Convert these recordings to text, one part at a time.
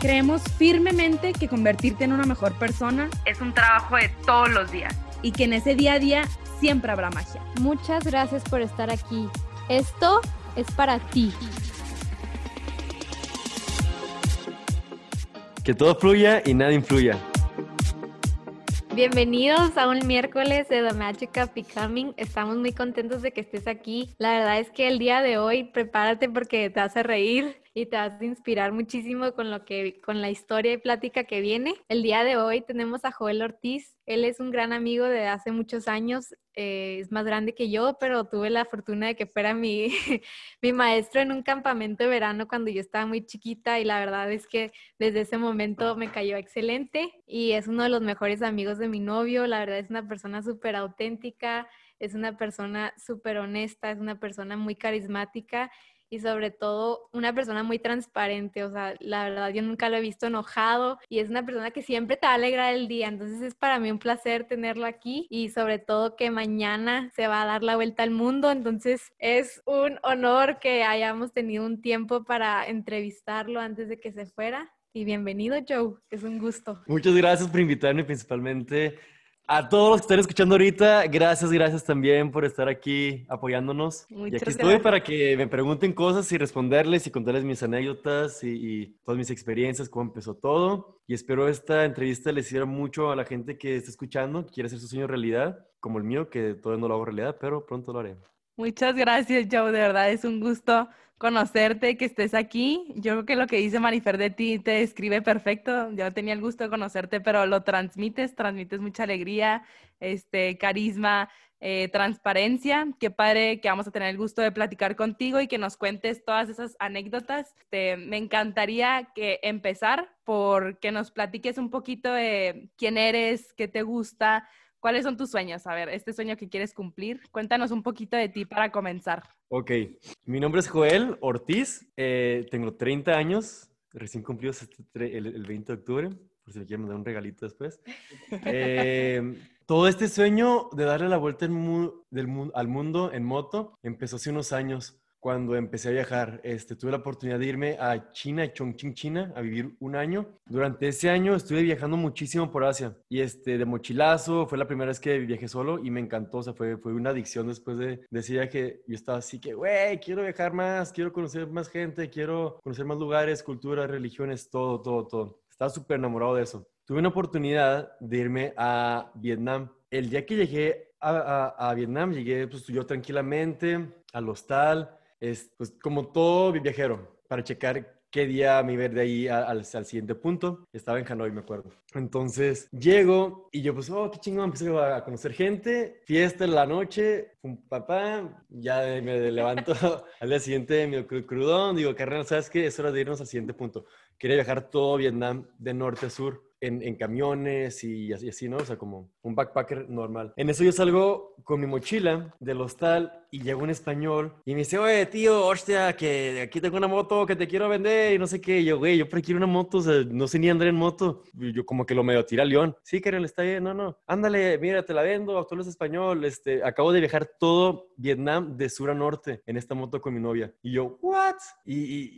Creemos firmemente que convertirte en una mejor persona es un trabajo de todos los días y que en ese día a día siempre habrá magia. Muchas gracias por estar aquí. Esto es para ti. Que todo fluya y nada influya. Bienvenidos a un miércoles de The Magic of Becoming. Estamos muy contentos de que estés aquí. La verdad es que el día de hoy prepárate porque te hace reír y te vas a inspirar muchísimo con lo que con la historia y plática que viene. El día de hoy tenemos a Joel Ortiz. Él es un gran amigo de hace muchos años. Eh, es más grande que yo, pero tuve la fortuna de que fuera mi, mi maestro en un campamento de verano cuando yo estaba muy chiquita y la verdad es que desde ese momento me cayó excelente y es uno de los mejores amigos de mi novio. La verdad es una persona súper auténtica, es una persona súper honesta, es una persona muy carismática y sobre todo una persona muy transparente, o sea, la verdad yo nunca lo he visto enojado y es una persona que siempre te alegra el día, entonces es para mí un placer tenerlo aquí y sobre todo que mañana se va a dar la vuelta al mundo, entonces es un honor que hayamos tenido un tiempo para entrevistarlo antes de que se fuera. Y bienvenido, Joe. Es un gusto. Muchas gracias por invitarme, principalmente a todos los que están escuchando ahorita, gracias, gracias también por estar aquí apoyándonos. y aquí estoy para que me pregunten cosas y responderles y contarles mis anécdotas y, todas mis experiencias, cómo empezó todo. Y espero esta entrevista les sirva mucho a la gente que está escuchando, que quiere hacer su sueño realidad, como el mío, que todavía no lo hago realidad, pero pronto lo haré. Muchas gracias, Joe. De verdad es un gusto conocerte, que estés aquí. Yo creo que lo que dice Marifer de ti te describe perfecto. Yo tenía el gusto de conocerte, pero lo transmites, transmites mucha alegría, este, carisma, eh, transparencia. Qué padre que vamos a tener el gusto de platicar contigo y que nos cuentes todas esas anécdotas. Este, me encantaría que empezar por que nos platiques un poquito de quién eres, qué te gusta, ¿Cuáles son tus sueños? A ver, este sueño que quieres cumplir. Cuéntanos un poquito de ti para comenzar. Ok, mi nombre es Joel Ortiz, eh, tengo 30 años, recién cumplidos este el, 20 de octubre, por si me quieren dar un regalito después. Eh, todo este sueño de darle la vuelta al mundo en moto empezó hace unos años cuando empecé a viajar. Este, tuve la oportunidad de irme a China, Chongqing, China, a vivir un año. Durante ese año estuve viajando muchísimo por Asia y este, de mochilazo, fue la primera vez que viajé solo y me encantó, o sea, fue, fue una adicción después de, de ese viaje. Yo estaba así que, güey, quiero viajar más, quiero conocer más gente, quiero conocer más lugares, culturas, religiones, todo, todo, todo. Estaba súper enamorado de eso. Tuve una oportunidad de irme a Vietnam. El día que llegué a, a, a Vietnam, llegué pues yo tranquilamente al hostal, es pues como todo viajero, para checar qué día me iba de ahí al, siguiente punto. Estaba en Hanoi, me acuerdo. Entonces llego y yo pues, oh, qué chingón, empecé a conocer gente, fiesta en la noche, un papá, ya me levanto al día siguiente medio crudón, digo, carnal, ¿sabes qué? Es hora de irnos al siguiente punto. Quería viajar todo Vietnam de norte a sur en, camiones y así, así, ¿no? O sea, como un backpacker normal. En eso yo salgo con mi mochila del hostal y llego un español y me dice, oye, tío, hostia, que aquí tengo una moto que te quiero vender y no sé qué. Y yo, güey, yo quiero una moto, o sea, no sé ni andar en moto. Y yo como que lo medio tira a León. Sí, Karen, está bien, no, no. Ándale, mira, te la vendo, tú eres español. Este, acabo de viajar todo Vietnam de sur a norte en esta moto con mi novia. Y yo, ¿what? Y,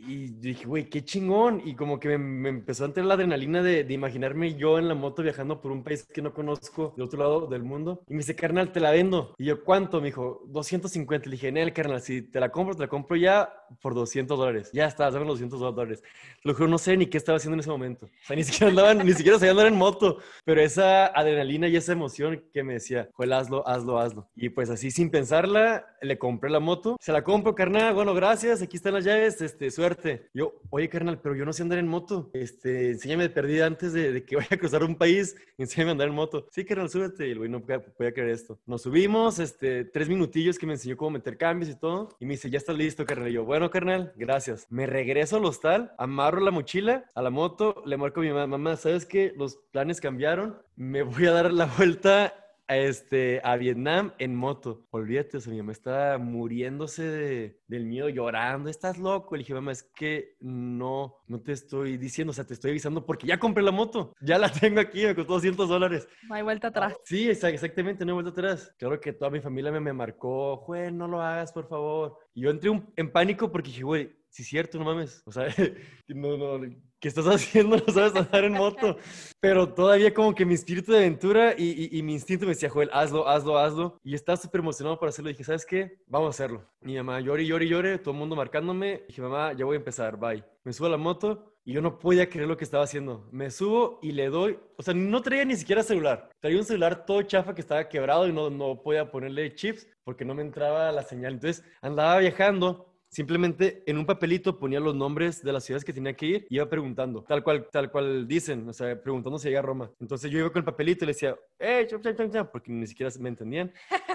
y, dije, güey, qué chingón. Y como que me, empezó a entrar la adrenalina de, de imaginar yo en la moto viajando por un país que no conozco de otro lado del mundo. Y me dice, carnal, te la vendo. Y yo, ¿cuánto? Me dijo, 250. Le dije, en el carnal, si te la compro, te la compro ya por 200 dólares. Ya está, dame los 200 dólares. Lo juro, no sé ni qué estaba haciendo en ese momento. O sea, ni siquiera andaba, ni siquiera sabía andar en moto. Pero esa adrenalina y esa emoción que me decía, Joel, hazlo, hazlo, hazlo. Y pues así, sin pensarla, le compré la moto. Se la compro, carnal. Bueno, gracias. Aquí están las llaves. Este, suerte. Yo, oye, carnal, pero yo no sé andar en moto. Este, enséñame de perdida antes de, de que vaya a cruzar un país. Enséñame a andar en moto. Sí, carnal, súbete. Y el güey no podía, creer esto. Nos subimos, este, tres minutillos que me enseñó cómo meter cambios y todo. Y me dice, ya estás listo, carnal. Y yo, bueno, carnal, gracias. Me regreso al hostal, amarro la mochila a la moto, le marco a mi mamá, mamá, ¿sabes qué? Los planes cambiaron. Me voy a dar la vuelta a, este, a Vietnam en moto. Olvídate, o sea, mi mamá estaba muriéndose de- del miedo, llorando. Estás loco. Le dije, mamá, es que no, no te estoy diciendo, o sea, te estoy avisando porque ya compré la moto. Ya la tengo aquí, me costó 200 dólares. No hay vuelta atrás. Sí, exa- exactamente, no he vuelto atrás. Claro que toda mi familia me, me marcó, güey, no lo hagas, por favor. Y yo entré un- en pánico porque dije, güey, sí es cierto, no mames. O sea, no, no, ¿qué estás haciendo? No sabes andar en moto. Pero todavía como que mi espíritu de aventura y, y- y mi instinto me decía, Joel, hazlo, hazlo, hazlo. Y estaba súper emocionado por hacerlo. Dije, ¿sabes qué? Vamos a hacerlo. Mi mamá llore, llore, llore, todo el mundo marcándome. Dije, mamá, ya voy a empezar, bye. Me subo a la moto y yo no podía creer lo que estaba haciendo. Me subo y le doy, o sea, no traía ni siquiera celular. Traía un celular todo chafa que estaba quebrado y no, no podía ponerle chips porque no me entraba la señal. Entonces andaba viajando Simplemente en un papelito ponía los nombres de las ciudades que tenía que ir y iba preguntando, tal cual, tal cual dicen, o sea, preguntando si llega a Roma. Entonces yo iba con el papelito y le decía, ¡eh, chum", porque ni siquiera me entendían.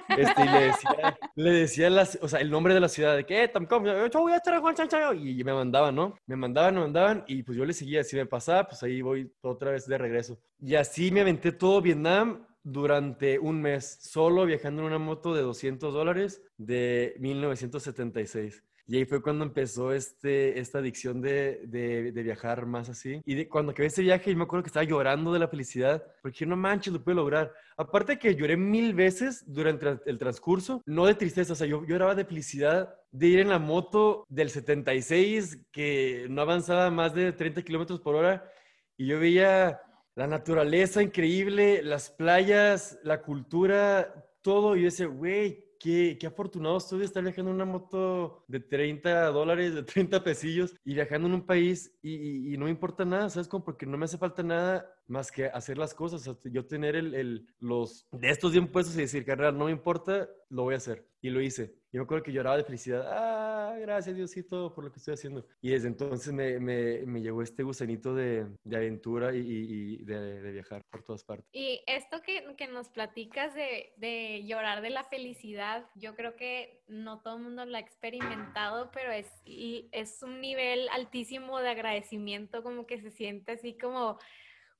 Este, y le decía, le decía las, o sea, el nombre de la ciudad, de que, eh, Tamcom, yo voy a estar a Juan Chan Chan", y me mandaban, ¿no? Me mandaban, me mandaban, y pues yo le seguía, si me pasaba, pues ahí voy otra vez de regreso. Y así me aventé todo Vietnam durante un mes, solo viajando en una moto de 200 dólares de 1976. Y ahí fue cuando empezó este, esta adicción de, de, viajar más así. Y de, cuando acabé ese viaje, yo me acuerdo que estaba llorando de la felicidad, porque no manches, lo pude lograr. Aparte que lloré mil veces durante el transcurso, no de tristeza, o sea, yo lloraba de felicidad de ir en la moto del 76, que no avanzaba más de 30 kilómetros por hora, y yo veía la naturaleza increíble, las playas, la cultura, todo, y yo decía, güey, Qué, qué, afortunado estoy de estar viajando en una moto de 30 dólares, de 30 pesillos y viajando en un país y, no me importa nada, ¿sabes? Como porque no me hace falta nada más que hacer las cosas. O yo tener el, el, los de estos bien puestos y decir, carnal, no me importa, lo voy a hacer. Y lo hice. Y me acuerdo que lloraba de felicidad. Ah, gracias Diosito por lo que estoy haciendo. Y desde entonces me, me, me llegó este gusanito de, de aventura y, y de, de, viajar por todas partes. Y esto que, que nos platicas de, de, llorar de la felicidad, yo creo que no todo el mundo lo ha experimentado, pero es, es un nivel altísimo de agradecimiento, como que se siente así como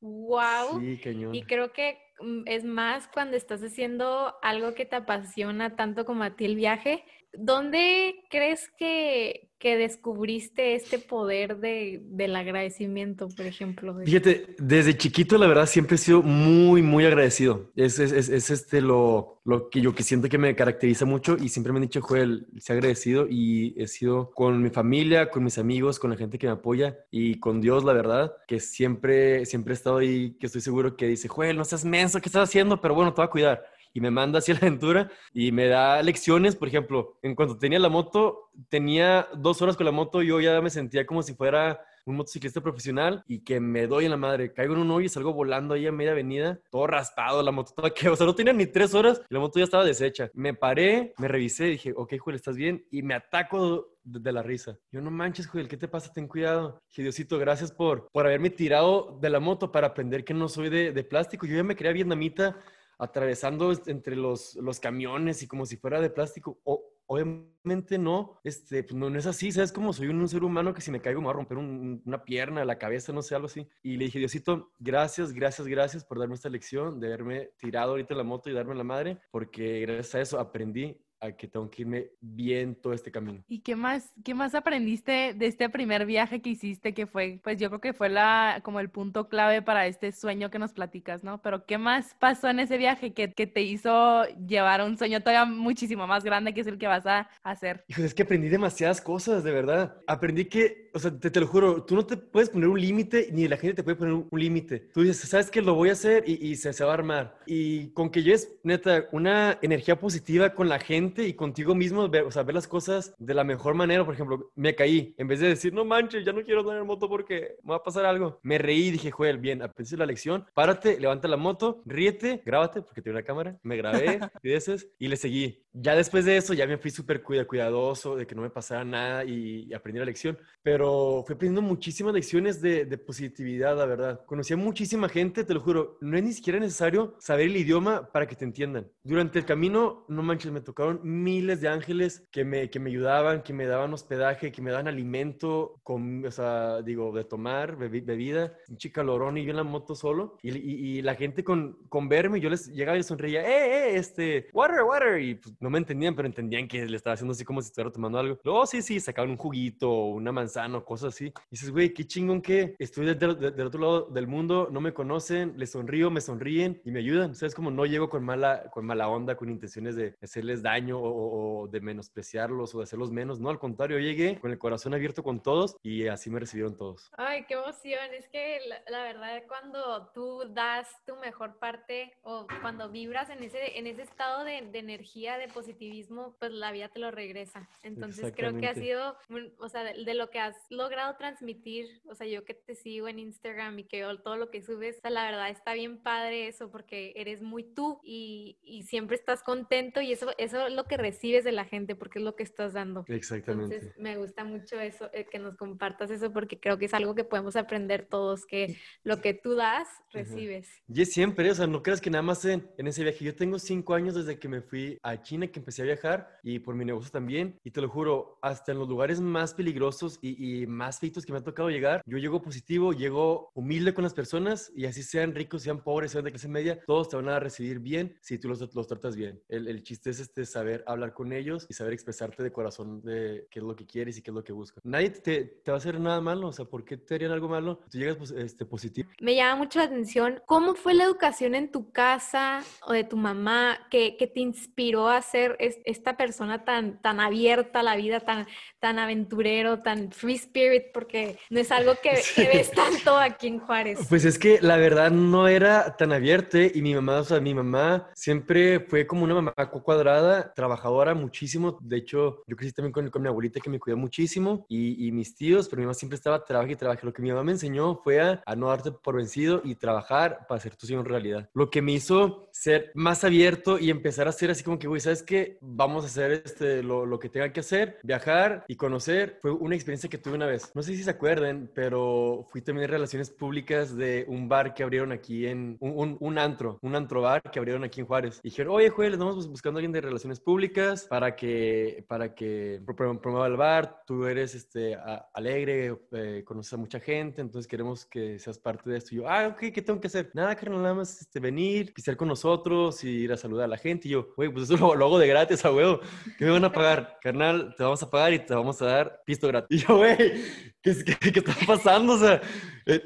wow. Sí. Y creo que es más cuando estás haciendo algo que te apasiona tanto como a ti el viaje. ¿Dónde crees que, que descubriste este poder de, del agradecimiento, por ejemplo? Fíjate, desde chiquito la verdad siempre he sido muy, muy agradecido. Es, es, es, es este lo, lo que yo que siento que me caracteriza mucho y siempre me han dicho, Joel, se agradecido y he sido con mi familia, con mis amigos, con la gente que me apoya y con Dios, la verdad, que siempre, siempre he estado ahí, que estoy seguro que dice, Joel, no seas menso, ¿qué estás haciendo? Pero bueno, te voy a cuidar y me manda hacia la aventura y me da lecciones. Por ejemplo, en cuanto tenía la moto, tenía dos horas con la moto, yo ya me sentía como si fuera un motociclista profesional y que me doy en la madre. Caigo en un hoyo y salgo volando ahí a media avenida, todo raspado, la moto toda que, o sea, no tenía ni tres horas la moto ya estaba deshecha. Me paré, me revisé, dije, ok, Joel, ¿estás bien? Y me ataco de, de la risa. Yo, no manches, Joel, ¿qué te pasa? Ten cuidado. Dije, Diosito, gracias por, por haberme tirado de la moto para aprender que no soy de, de plástico. Yo ya me creía vietnamita atravesando entre los, los camiones y como si fuera de plástico. O, obviamente no, este, pues no, no, es así, ¿sabes? Como soy un, un, ser humano que si me caigo me va a romper un, una pierna, la cabeza, no sé, algo así. Y le dije, Diosito, gracias, gracias, gracias por darme esta lección, de haberme tirado ahorita la moto y darme la madre, porque gracias a eso aprendí a que tengo que irme bien todo este camino. ¿Y qué más, qué más aprendiste de este primer viaje que hiciste que fue, pues yo creo que fue la, como el punto clave para este sueño que nos platicas, ¿no? Pero ¿qué más pasó en ese viaje que, que te hizo llevar a un sueño todavía muchísimo más grande que es el que vas a hacer? Hijo, es que aprendí demasiadas cosas, de verdad. Aprendí que, o sea, te, te lo juro, tú no te puedes poner un límite, ni la gente te puede poner un, un límite. Tú dices, ¿sabes qué? Lo voy a hacer y, y se, se va a armar. Y con que lleves, neta, una energía positiva con la gente y contigo mismo, ver, o sea, ver las cosas de la mejor manera. Por ejemplo, me caí. En vez de decir, no manches, ya no quiero andar en moto porque me va a pasar algo. Me reí y dije, Joel, bien, aprendí la lección. Párate, levanta la moto, ríete, grábate, porque tengo una cámara. Me grabé, dices, y le seguí. Ya después de eso, ya me fui súper cuidadoso de que no me pasara nada y, y aprendí la lección. Pero pero fui aprendiendo muchísimas lecciones de, de positividad, la verdad. Conocí a muchísima gente, te lo juro, no es ni siquiera necesario saber el idioma para que te entiendan. Durante el camino, no manches, me tocaron miles de ángeles que me, que me ayudaban, que me daban hospedaje, que me daban alimento, con, o sea, digo, de tomar, bebi- bebida, un chicalorón y yo en la moto solo. Y, y- y la gente con, con verme, yo les llegaba y les sonreía, ¡eh, eh, este, water, water! Y pues, no me entendían, pero entendían que le estaba haciendo así como si estuviera tomando algo. Luego, "Oh, sí, sí, sacaban un juguito, una manzana, o cosas así. Y dices, güey, qué chingón que estoy del, del- del otro lado del mundo, no me conocen, les sonrío, me sonríen y me ayudan. O sea, es como no llego con mala, con mala onda, con intenciones de hacerles daño o, de menospreciarlos o de hacerlos menos. No, al contrario, llegué con el corazón abierto con todos y así me recibieron todos. Ay, qué emoción. Es que la, la verdad, cuando tú das tu mejor parte o cuando vibras en ese, en ese estado de, de energía, de positivismo, pues la vida te lo regresa. Entonces creo que ha sido, o sea, de, de lo que has logrado transmitir, o sea, yo que te sigo en Instagram y que veo todo lo que subes, o sea, la verdad está bien padre eso porque eres muy tú y, y siempre estás contento y eso, eso es lo que recibes de la gente porque es lo que estás dando. Exactamente. Entonces, me gusta mucho eso, eh, que nos compartas eso, porque creo que es algo que podemos aprender todos, que lo que tú das, recibes. Y es siempre, o sea, no creas que nada más en, en ese viaje. Yo tengo cinco años desde que me fui a China, que empecé a viajar, y por mi negocio también. Y te lo juro, hasta en los lugares más peligrosos y, y más feitos que me ha tocado llegar, yo llego positivo, llego humilde con las personas, y así sean ricos, sean pobres, sean de clase media, todos te van a recibir bien si tú los, los tratas bien. El, el chiste es este, saber hablar con ellos y saber expresarte de corazón de qué es lo que quieres y qué es lo que buscas. Nadie te, te va a hacer nada malo, o sea, ¿por qué te harían algo malo? Tú llegas pues, este, positivo. Me llama mucho la atención cómo fue la educación en tu casa o de tu mamá que, que te inspiró a ser es- esta persona tan, tan abierta a la vida, tan, tan aventurero, tan free spirit, porque no es algo que, que ves tanto aquí en Juárez. Pues es que la verdad no era tan abierto y mi mamá, o sea, mi mamá siempre fue como una mamá cu- cuadrada, trabajadora muchísimo. De hecho, yo crecí también con, con mi abuelita que me cuidó muchísimo y, y mis tíos, pero mi mamá siempre estaba trabaja y trabaja. Lo que mi mamá me enseñó fue a, a no darte por vencido y trabajar para hacer tu sueño realidad. Lo que me hizo ser más abierto y empezar a hacer así como que, güey, ¿sabes qué? Vamos a hacer este, lo, lo que tenga que hacer, viajar y conocer. Fue una experiencia que una vez. No sé si se acuerdan, pero fui también en relaciones públicas de un bar que abrieron aquí en, un, un, antro, un antro bar que abrieron aquí en Juárez. Y dijeron, oye, Joel, estamos bus- buscando a alguien de relaciones públicas para que, para que pro- pro- promueva el bar. Tú eres este, alegre, eh, conoces a mucha gente, entonces queremos que seas parte de esto. Y yo, ah, ok, ¿qué tengo que hacer? Nada, carnal, nada más este, venir, pistear con nosotros y ir a saludar a la gente. Y yo, güey, pues eso lo, lo hago de gratis, a huevo. ¿Qué me van a pagar? Carnal, te vamos a pagar y te vamos a dar pisto gratis. Y yo, güey, ¿qué, qué, qué está pasando? O sea,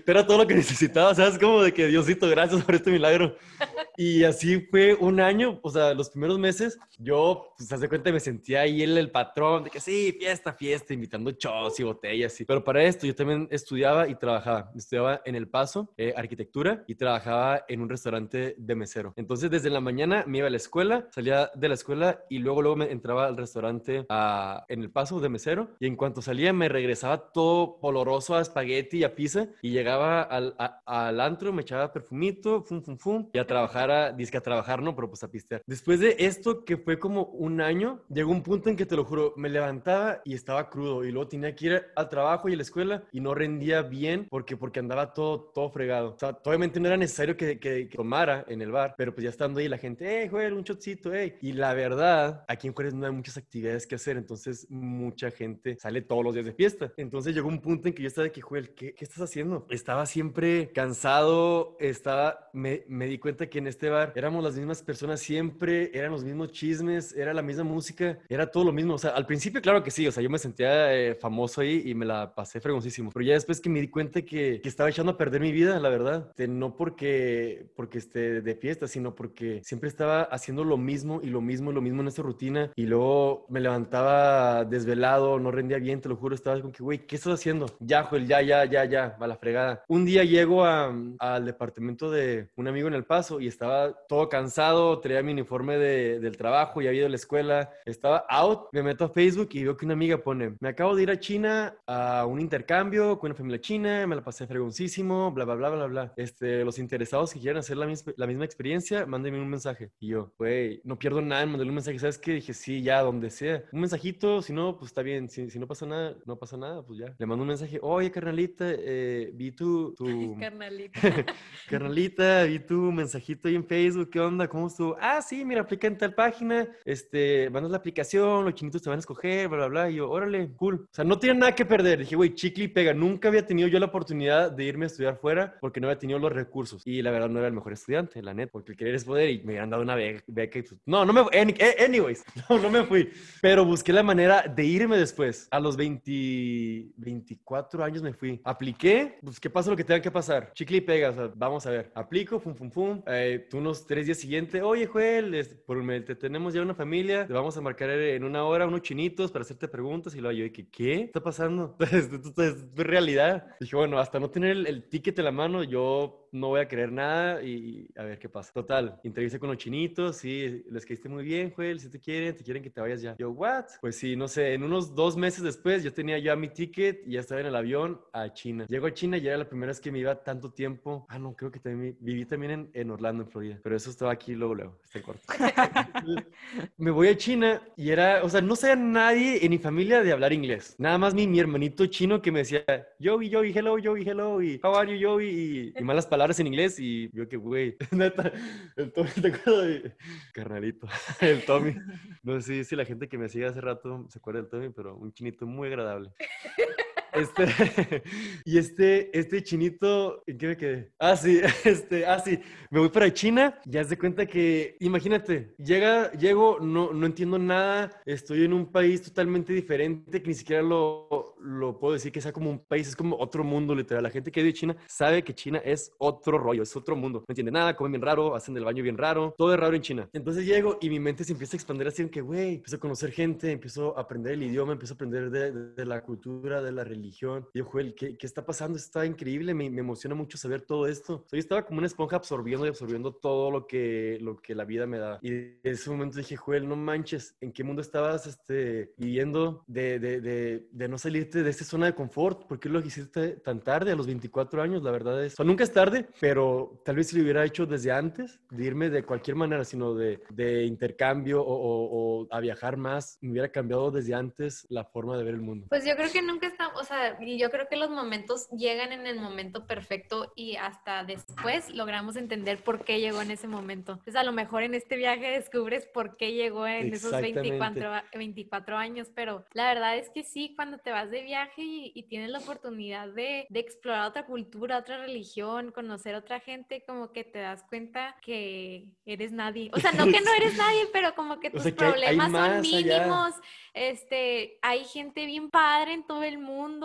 era todo lo que necesitaba, ¿sabes? Como de que Diosito, gracias por este milagro. Y así fue un año, o sea, los primeros meses, yo, pues, haz de cuenta, me sentía ahí el, el patrón, de que sí, fiesta, fiesta, invitando chos y botellas, sí. Pero para esto yo también estudiaba y trabajaba. Estudiaba en El Paso, eh, arquitectura, y trabajaba en un restaurante de mesero. Entonces, desde la mañana me iba a la escuela, salía de la escuela y luego, luego me entraba al restaurante a- en El Paso de mesero. Y en cuanto salía, me regresaba todo poloroso a espagueti y a pizza. Y llegaba al, a- al antro, me echaba perfumito, fum, fum, fum, y a trabajar, a, disque a trabajar, ¿no? Pero pues a pistear. Después de esto, que fue como un año, llegó un punto en que te lo juro, me levantaba y estaba crudo. Y luego tenía que ir al trabajo y a la escuela y no rendía bien porque, porque andaba todo, todo fregado. O sea, obviamente no era necesario que, que- que tomara en el bar, pero pues ya estando ahí la gente, hey, Joel, un shotcito, hey. Y la verdad, aquí en Juárez no hay muchas actividades que hacer, entonces mucha gente sale todos los días de fiesta. Entonces llegó un punto en que yo estaba de que, Joel, ¿qué, qué estás haciendo? Estaba siempre cansado, estaba, me, me di cuenta que en este bar éramos las mismas personas siempre, eran los mismos chismes, era la misma música, era todo lo mismo. O sea, al principio, claro que sí, o sea, yo me sentía eh, famoso ahí y me la pasé fregoncísimo, pero ya después que me di cuenta que, que estaba echando a perder mi vida, la verdad, Este, no porque, porque esté de fiesta, sino porque siempre estaba haciendo lo mismo y lo mismo y lo mismo en esta rutina y luego me levantaba desvelado, no rendía bien, te lo juro, estaba como que, güey, ¿qué estás haciendo? Ya, Joel, ya, ya, ya, ya, a la fregada. Un día llego al departamento de un amigo en El Paso y estaba todo cansado, traía mi uniforme de- del trabajo, ya había ido a la escuela, estaba out, me meto a Facebook y veo que una amiga pone, me acabo de ir a China a un intercambio con una familia china, me la pasé fregoncísimo, bla, bla, bla, bla, bla. Este, los interesados que quieran hacer la misma, la misma experiencia, mándenme un mensaje. Y yo, güey, no pierdo nada en mandarle un mensaje, ¿sabes qué? Dije, sí, ya, donde sea. Un mensajito, si no, pues está bien, si, si no pasa nada, no pasa nada, pues ya. Le mando un mensaje, oye, carnalita, eh, vi tu, tu... Carnalita. carnalita, vi tu mensajito ahí en Facebook, ¿qué onda? ¿Cómo estuvo? Ah, sí, mira, aplica en tal página, este, mandas la aplicación, los chinitos te van a escoger, bla, bla, bla, y yo, órale, cool. O sea, no tiene nada que perder. Dije, güey, chicle y pega. Nunca había tenido yo la oportunidad de irme a estudiar fuera porque no había tenido los recursos. Y la verdad no era el mejor estudiante, la neta, porque el querer es poder y me habían dado una be- beca y pues, no, no me, eh, anyways, no, no me fui. Pero busqué la manera de irme después. A los 20, 24 años me fui. Apliqué, pues qué pasa lo que tenga que pasar. Chicle y pega, o sea, vamos a ver. Aplico, fum, fum, fum. Eh, tú unos tres días siguientes, oye, Joel, es- por, me- te tenemos ya una familia, te vamos a marcar en una hora unos chinitos para hacerte preguntas. Y luego yo dije, ¿qué? ¿Qué está pasando? Esto es realidad. Dije, bueno, hasta no tener el, el ticket en la mano, yo no voy a creer nada y a ver qué pasa. Total, entrevisté con los chinitos, sí, les caíste muy bien, Joel, si te quieren, te quieren que te vayas ya. Yo, ¿what? Pues sí, no sé, en unos dos meses después yo tenía ya mi ticket y ya estaba en el avión a China. Llego a China y era la primera vez que me iba tanto tiempo. Ah, no, creo que también vi- viví también en, en Orlando, en Florida, pero eso estaba aquí luego, luego, está en corto. me voy a China y era, o sea, no sabía nadie en mi familia de hablar inglés. Nada más mi, mi hermanito chino que me decía, Joey, Joey, hello, Joey, hello, y how are you, Joey, y, y malas palabras en inglés. Y yo que, güey, neta, el Tommy, ¿te acuerdas de carnalito? El Tommy. No sé si la gente que me sigue hace rato se acuerda del Tommy, pero un chinito muy agradable. Este, y este, este chinito, ¿en qué me quedé? Ah, sí, este, ah, sí, me voy para China, ya se cuenta que, imagínate, llega, llego, no, no entiendo nada, estoy en un país totalmente diferente, que ni siquiera lo, lo puedo decir que sea como un país, es como otro mundo, literal. La gente que vive en China sabe que China es otro rollo, es otro mundo, no entiende nada, comen bien raro, hacen el baño bien raro, todo es raro en China. Entonces llego y mi mente se empieza a expandir así, en que, güey, empiezo a conocer gente, empiezo a aprender el idioma, empiezo a aprender de, de- de la cultura, de la religión. Y yo, Joel, ¿qué, qué está pasando? Está increíble, me, me emociona mucho saber todo esto. O sea, yo estaba como una esponja absorbiendo y absorbiendo todo lo que, lo que la vida me da. Y en ese momento dije, Joel, no manches, ¿en qué mundo estabas este, viviendo de, de, de, de no salirte de esta zona de confort? ¿Por qué lo hiciste tan tarde, a los 24 años? La verdad es, o sea, nunca es tarde, pero tal vez si lo hubiera hecho desde antes, de irme de cualquier manera, sino de, de intercambio o, o- o a viajar más, me hubiera cambiado desde antes la forma de ver el mundo. Pues yo creo que nunca está, o sea, y yo creo que los momentos llegan en el momento perfecto y hasta después logramos entender por qué llegó en ese momento. Entonces a lo mejor en este viaje descubres por qué llegó en esos Exactamente. 24, a- 24 años, pero la verdad es que sí, cuando te vas de viaje y, y tienes la oportunidad de, de explorar otra cultura, otra religión, conocer otra gente, como que te das cuenta que eres nadie. O sea, no que no eres nadie, pero como que O tus sea, que problemas son allá. mínimos este, hay gente bien padre en todo el mundo,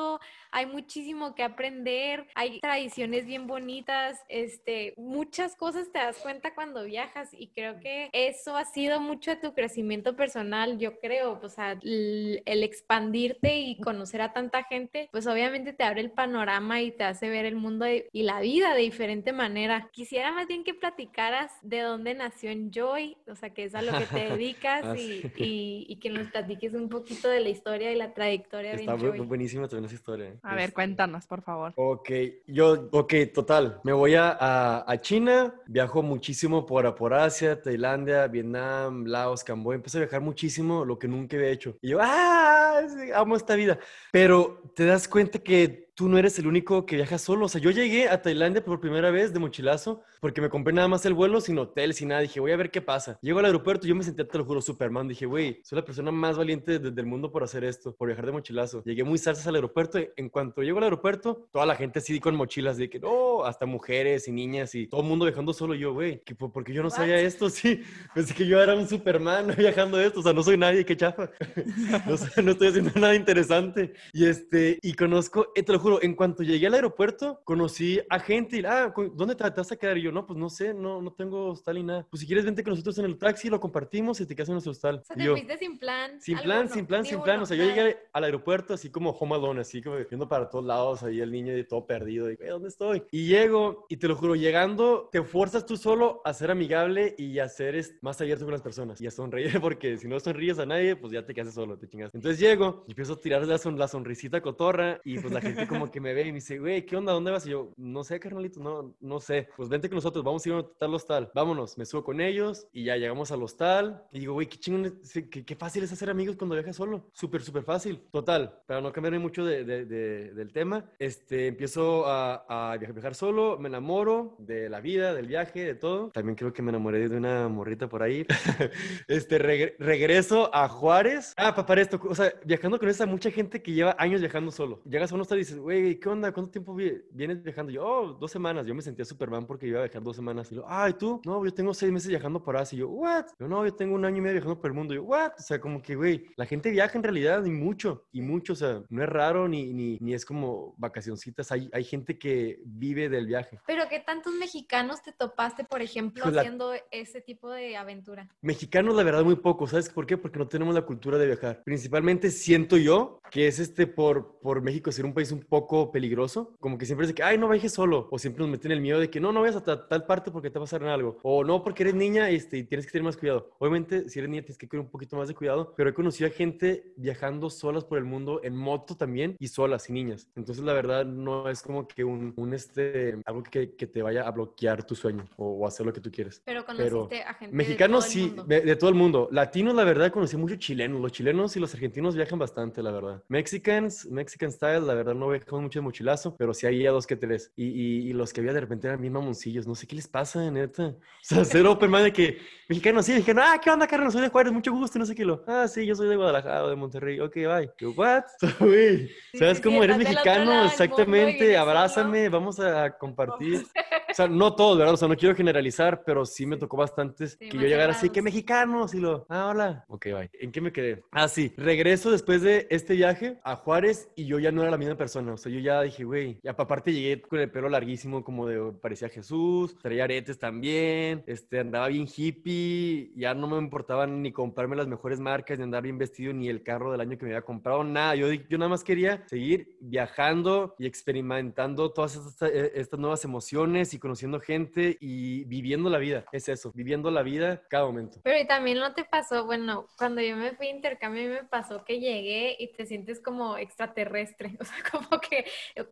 hay muchísimo que aprender, hay tradiciones bien bonitas, este, muchas cosas te das cuenta cuando viajas y creo que eso ha sido mucho de tu crecimiento personal, yo creo, o sea, el, el expandirte y conocer a tanta gente, pues obviamente te abre el panorama y te hace ver el mundo de- y la vida de diferente manera. Quisiera más bien que platicaras de dónde nació Enjoy, o sea, que es a lo que te dedicas Ah, y, sí. y- y que nos platiques un poquito de la historia y la trayectoria de Está bu- Enjoy. buenísima esa historia. ¿eh? A ver, Este, cuéntanos, por favor. Ok, yo, ok, total. Me voy a, a- a China, viajo muchísimo por, por Asia, Tailandia, Vietnam, Laos, Camboya. Empecé a viajar muchísimo, lo que nunca había hecho. Y yo, ¡ah! Amo esta vida. Pero te das cuenta que tú no eres el único que viaja solo. O sea, yo llegué a Tailandia por primera vez de mochilazo porque me compré nada más el vuelo sin hotel, sin nada. Dije, voy a ver qué pasa. Llego al aeropuerto, yo me sentía, te lo juro, Superman. Dije, güey, soy la persona más valiente de- del mundo por hacer esto, por viajar de mochilazo. Llegué muy salsas al aeropuerto. y En cuanto llego al aeropuerto, toda la gente así con mochilas de que, no, hasta mujeres y niñas y todo el mundo viajando solo. Yo, güey, que por- porque yo no sabía esto, sí. Pensé que yo era un Superman viajando esto. O sea, no soy nadie, qué chafa. no, no estoy haciendo nada interesante. Y este, y conozco, eh, te lo juro, en cuanto llegué al aeropuerto, conocí a gente y, ah, ¿con- ¿dónde te, te vas a quedar? Y yo, no, pues no sé, no, no tengo hostal ni nada. Pues si quieres, vente con nosotros en el taxi, lo compartimos y te quedas en nuestro hostal. O sea, Y te yo, fuiste sin plan. sin plan, alguno, sin plan, sin plan. O sea, yo llegué al aeropuerto así como home alone, así como viendo para todos lados, ahí el niño y todo perdido. Y, "Güey, ¿dónde estoy? Y llego, y te lo juro, llegando, te fuerzas tú solo a ser amigable y a ser más abierto con las personas y a sonreír, porque si no sonríes a nadie, pues ya te quedas solo, te chingas. Entonces llego y empiezo a tirar la, son- la sonrisita cotorra y pues la gente como que me ve y me dice, güey, ¿qué onda? ¿Dónde vas? Y yo, no sé, carnalito, no, no sé. Pues vente con nosotros, vamos a ir a tal hostal. Vámonos, me subo con ellos y ya llegamos al hostal. Y digo, güey, qué chingón, qué, qué fácil es hacer amigos cuando viajas solo. Súper, súper fácil. Total, para no cambiarme mucho de, de- de- del tema, este, empiezo a, viajar, solo, me enamoro de la vida, del viaje, de todo. También creo que me enamoré de una morrita por ahí. este, regre- regreso a Juárez. Ah, para esto, o sea, viajando con esa mucha gente que lleva años viajando solo. Llegas a un hostal y dices, güey, ¿qué onda? ¿Cuánto tiempo vi- vienes viajando? Yo, oh, dos semanas. Yo me sentía Superman porque iba a viajar dos semanas. Y yo, ah, ¿y tú? No, yo tengo seis meses viajando por Asia. Y yo, what? Yo, no, yo tengo un año y medio viajando por el mundo. Y yo, what? O sea, como que, güey, la gente viaja en realidad y mucho, y mucho. O sea, no es raro ni, ni, ni es como vacacioncitas. Hay, hay gente que vive del viaje. Pero ¿qué tantos mexicanos te topaste, por ejemplo, Híjole, la- haciendo ese tipo de aventura? Mexicanos, la verdad, muy poco. ¿Sabes por qué? Porque no tenemos la cultura de viajar. Principalmente siento yo que es este por, por México ser un país un poco peligroso. Como que siempre es de que, ay, no viajes solo. O siempre nos meten el miedo de que no, no vayas a ta- tal parte porque te va a pasar algo. O no, porque eres niña este, y tienes que tener más cuidado. Obviamente, si eres niña tienes que tener un poquito más de cuidado. Pero he conocido a gente viajando solas por el mundo, en moto también, y solas, y niñas. Entonces, la verdad, no es como que un, un este, algo que, que te vaya a bloquear tu sueño o, o hacer lo que tú quieres. Pero Pero conociste a gente Mexicanos de todo el sí, de, de todo el mundo. Latinos, la verdad, conocí muchos chilenos. Los chilenos y los argentinos viajan bastante, la verdad. Mexicans, Mexican style, la verdad no viajamos mucho de mochilazo, pero sí había dos que tres. Y, y, y los que había de repente eran bien mamoncillos. No sé qué les pasa, neta. O sea, cero open mind de que mexicanos sí, dijeron, ah, ¿qué onda, Carlos? Soy de Juárez, mucho gusto, no sé qué lo. Ah, sí, yo soy de Guadalajara o de Monterrey. Ok, bye. Yo, what? Sí, ¿sabes sí, cómo eres mexicano? Exactamente, abrázame, vamos a compartir. O sea, no todos, ¿verdad? O sea, no quiero generalizar, pero sí me tocó bastantes Sí, que más yo llegara así, que mexicanos, y lo, ah, hola. Ok, bye. ¿En qué me quedé? Ah, sí. Regreso después de este viaje a Juárez y yo ya no era la misma persona. O sea, yo ya dije, güey, y aparte llegué con el pelo larguísimo, como de, parecía Jesús, traía aretes también, este, andaba bien hippie, ya no me importaba ni comprarme las mejores marcas, ni andar bien vestido, ni el carro del año que me había comprado, nada. Yo, yo nada más quería seguir viajando y experimentando todas estas, eh, estas nuevas emociones y conociendo gente y viviendo la vida. Es eso, viviendo la vida cada momento. Pero y también no te pasó, bueno, cuando yo me fui a intercambio me pasó que llegué y te sientes como extraterrestre, o sea, como que,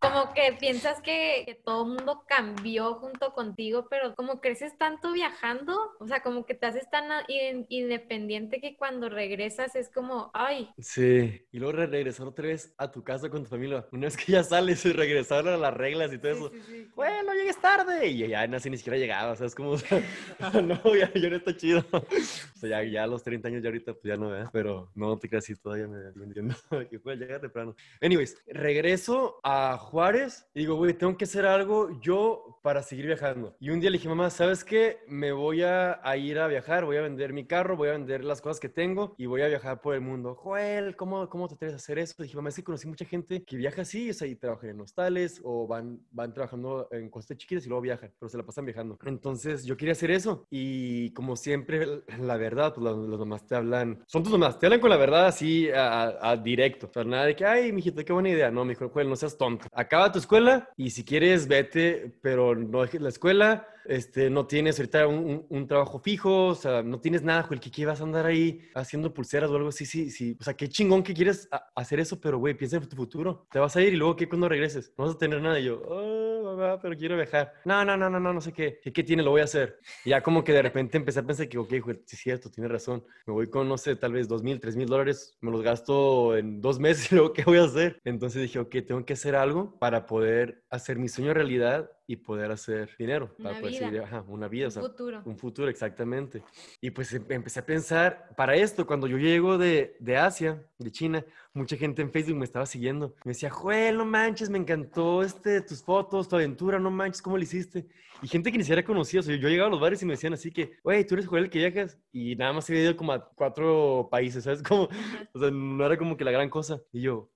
como que piensas que, que todo el mundo cambió junto contigo, pero como creces tanto viajando, o sea, como que te haces tan in- independiente que cuando regresas es como, ay, Sí, y luego re- regresar otra vez a tu casa con tu familia. Una vez que ya sales y regresar a las reglas y todo eso. sí, sí, sí. Bueno, llegues tarde. Y ya no sé, ni siquiera llegaba, o sea, es como, o sea, no, ya, ya no está chido. O sea, ya, ya a los 30 años ya ahorita, pues ya no, ¿verdad? Pero no te creas, sí, todavía me, me entiendo que pueda llegar temprano. Anyways, regreso a Juárez y digo, güey, tengo que hacer algo yo para seguir viajando. Y un día le dije, mamá, ¿sabes qué? Me voy a, a ir a viajar, voy a vender mi carro, voy a vender las cosas que tengo y voy a viajar por el mundo. Joel, ¿cómo, cómo te atreves a hacer eso? Dije, mamá, es que conocí mucha gente que viaja así, o sea, y trabajan en hostales o van, van trabajando en cosas chiquitas y luego viajan, pero se la pasan viajando. Entonces yo quería hacer eso y como siempre, la verdad, pues los, mamás te hablan, son tus mamás, te hablan con la verdad así a, a- directo. O sea, nada de que, ay, mijito, qué buena idea. No, mijo, No seas tonto. Acaba tu escuela y si quieres, vete, pero no dejes la escuela. Este, no tienes ahorita un, un- un trabajo fijo, o sea, no tienes nada, Joel, que qué vas a andar ahí haciendo pulseras o algo así, sí, sí. O sea, qué chingón que quieres hacer eso, pero güey, piensa en tu futuro. Te vas a ir y luego, ¿qué cuando regreses? No vas a tener nada. Y yo, oh, mamá, pero quiero viajar. No, no, no, no, no, no sé qué. ¿Qué, qué tiene? Lo voy a hacer. Y ya como que de repente empecé a pensar que, ok, Joel, sí es cierto, tienes razón. Me voy con, no sé, tal vez dos mil, tres mil dólares, me los gasto en dos meses y luego, ¿qué voy a hacer? Entonces dije, ok, tengo que hacer algo para poder hacer mi sueño realidad y poder hacer dinero. Una para poder vida. seguir- ajá, una vida. un o sea, futuro. un futuro, exactamente. Y pues em- empecé a pensar, para esto, cuando yo llego de, de Asia, de China, mucha gente en Facebook me estaba siguiendo. Me decía, Joel, no manches, me encantó este, tus fotos, tu aventura, no manches, ¿cómo lo hiciste? Y gente que ni siquiera conocía, o sea, yo llegaba a los bares y me decían así que, güey, tú eres Joel el que viajas, y nada más había ido como a cuatro países, ¿sabes? Como, o sea, no era como que la gran cosa. Y yo,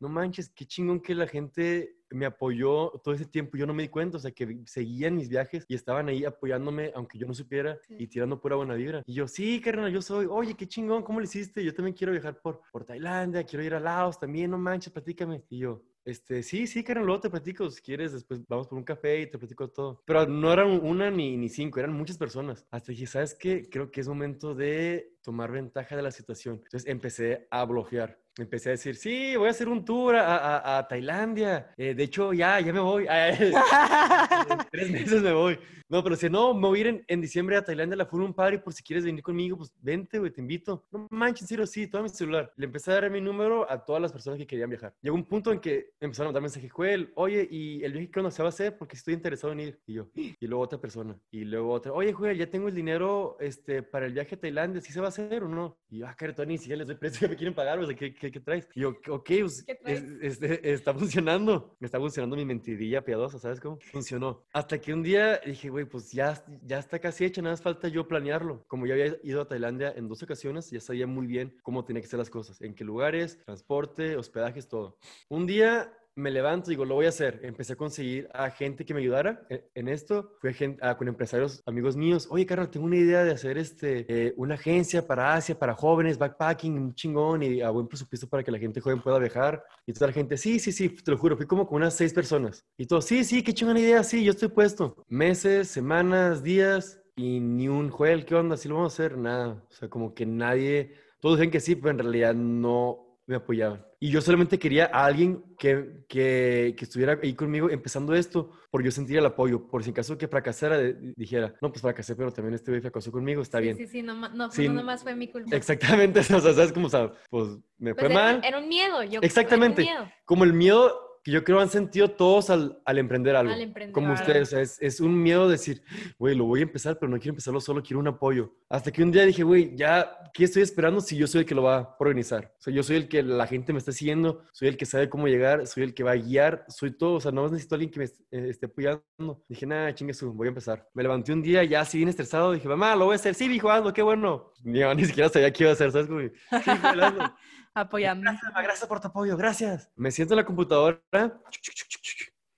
no manches, qué chingón que la gente me apoyó todo ese tiempo. Yo no me di cuenta, o sea, que seguían mis viajes y estaban ahí apoyándome, aunque yo no supiera Sí. y tirando pura buena vibra. Y yo, sí, carnal, yo soy, oye, qué chingón, ¿cómo lo hiciste? Yo también quiero viajar por, por Tailandia, quiero ir a Laos también, no manches, platícame. Y yo, este, sí, sí, carnal, luego te platico, si quieres, después vamos por un café y te platico todo. Pero no eran una ni, ni cinco, eran muchas personas. Hasta dije, ¿sabes qué? Creo que es momento de tomar ventaja de la situación. Entonces empecé a bloquear. Empecé a decir, sí, voy a hacer un tour a, a, a Tailandia. Eh, de hecho, ya, ya me voy. en tres meses me voy. No, pero si no, me voy a ir en, en diciembre a Tailandia a la Full Party por si quieres venir conmigo, pues vente, güey, te invito. No manches, serio, sí, todo mi celular. Le empecé a dar mi número a todas las personas que querían viajar. Llegó un punto en que empezaron a mandar mensaje, Joel, oye, ¿y el viaje cuándo se va a hacer? Porque estoy interesado en ir. Y yo, y luego otra persona. Y luego otra, oye, Joel, ya tengo el dinero este, para el viaje a Tailandia, ¿sí se va a hacer o no? Y yo, ah, caretón, ni siquiera les doy precio que me quieren pagar, o sea, ¿qué, qué, qué traes? Y yo, ok, pues, es, este, está funcionando. Me está funcionando mi mentidilla piadosa, ¿sabes cómo? Funcionó. Hasta que un día dije, güey, pues ya, ya está casi hecho, nada más falta yo planearlo. Como ya había ido a Tailandia en dos ocasiones, ya sabía muy bien cómo tenía que ser las cosas, en qué lugares, transporte, hospedajes, todo. Un día me levanto y digo, lo voy a hacer. Empecé a conseguir a gente que me ayudara en, esto. Fui a gente, a, con empresarios, amigos míos. Oye, Carlos, tengo una idea de hacer este, eh, una agencia para Asia, para jóvenes, backpacking, un chingón y a buen presupuesto para que la gente joven pueda viajar. Y toda la gente, sí, sí, sí, te lo juro. Fui como con unas seis personas. Y todo, sí, sí, qué chingona idea, sí, yo estoy puesto. Meses, semanas, días y ni un, Joel, ¿qué onda? ¿Sí lo vamos a hacer? Nada. O sea, como que nadie, todos dicen que sí, pero en realidad no me apoyaban. Y yo solamente quería a alguien que, que, que, estuviera ahí conmigo empezando esto, porque yo sentía el apoyo. Por si en caso que fracasara, dijera, no, pues fracasé, pero también este güey fracasó conmigo, está bien. Sí, sí, no, no, sí, no nomás fue mi culpa. Exactamente, o sea, ¿sabes cómo? O sea, pues me pues fue era, mal. Era un miedo, yo Exactamente. Miedo. Como el miedo que yo creo han sentido todos al, al emprender algo. Al emprender. Como ustedes, es, es, un miedo de decir, güey, lo voy a empezar, pero no quiero empezarlo solo, quiero un apoyo. Hasta que un día dije, güey, ya, ¿qué estoy esperando si yo soy el que lo va a organizar? O sea, yo soy el que la gente me está siguiendo, soy el que sabe cómo llegar, soy el que va a guiar, soy todo, o sea, no necesito a alguien que me eh, esté apoyando. Dije, nada, chingue su, voy a empezar. Me levanté un día ya así bien estresado, dije, mamá, lo voy a hacer. Sí, dijo, hazlo, qué bueno. Ni, ni siquiera sabía qué iba a hacer, ¿sabes? Como, sí, hazlo. Apoyando. Gracias, gracias por tu apoyo, gracias. Me siento en la computadora.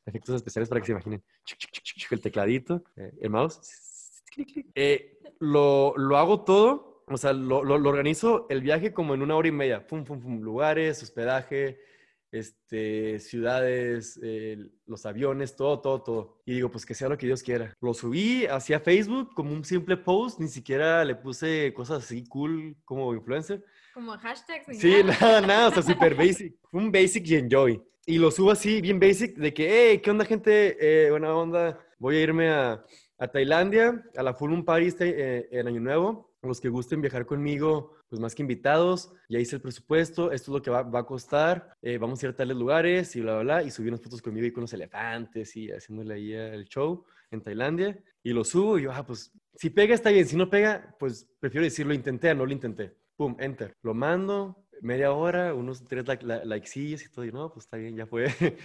Efectos especiales para que se imaginen. El tecladito, eh, el mouse. Eh, lo, lo, hago todo, o sea, lo, lo, lo, organizo el viaje como en una hora y media. Pum, pum, pum. Lugares, hospedaje, este, ciudades, eh, los aviones, todo, todo, todo. Y digo, pues que sea lo que Dios quiera. Lo subí hacia Facebook como un simple post, ni siquiera le puse cosas así cool como influencer. Como hashtags. Sí, nada, nada, o sea, super basic. Un basic y enjoy. Y lo subo así, bien basic, de que, hey, ¿qué onda, gente? Eh, buena onda. Voy a irme a, a Tailandia, a la Full Moon Party este, eh, en Año Nuevo. Los que gusten viajar conmigo, pues más que invitados, ya hice el presupuesto, esto es lo que va, va a costar, eh, vamos a ir a tales lugares y bla, bla, bla. Y subí unas fotos conmigo y con los elefantes y haciéndole ahí el show en Tailandia. Y lo subo y yo, ah, pues si pega está bien, si no pega, pues prefiero decirlo intenté, no lo intenté pum, enter. Lo mando, media hora, unos tres like, likecillos y todo. Y no, pues está bien, ya fue.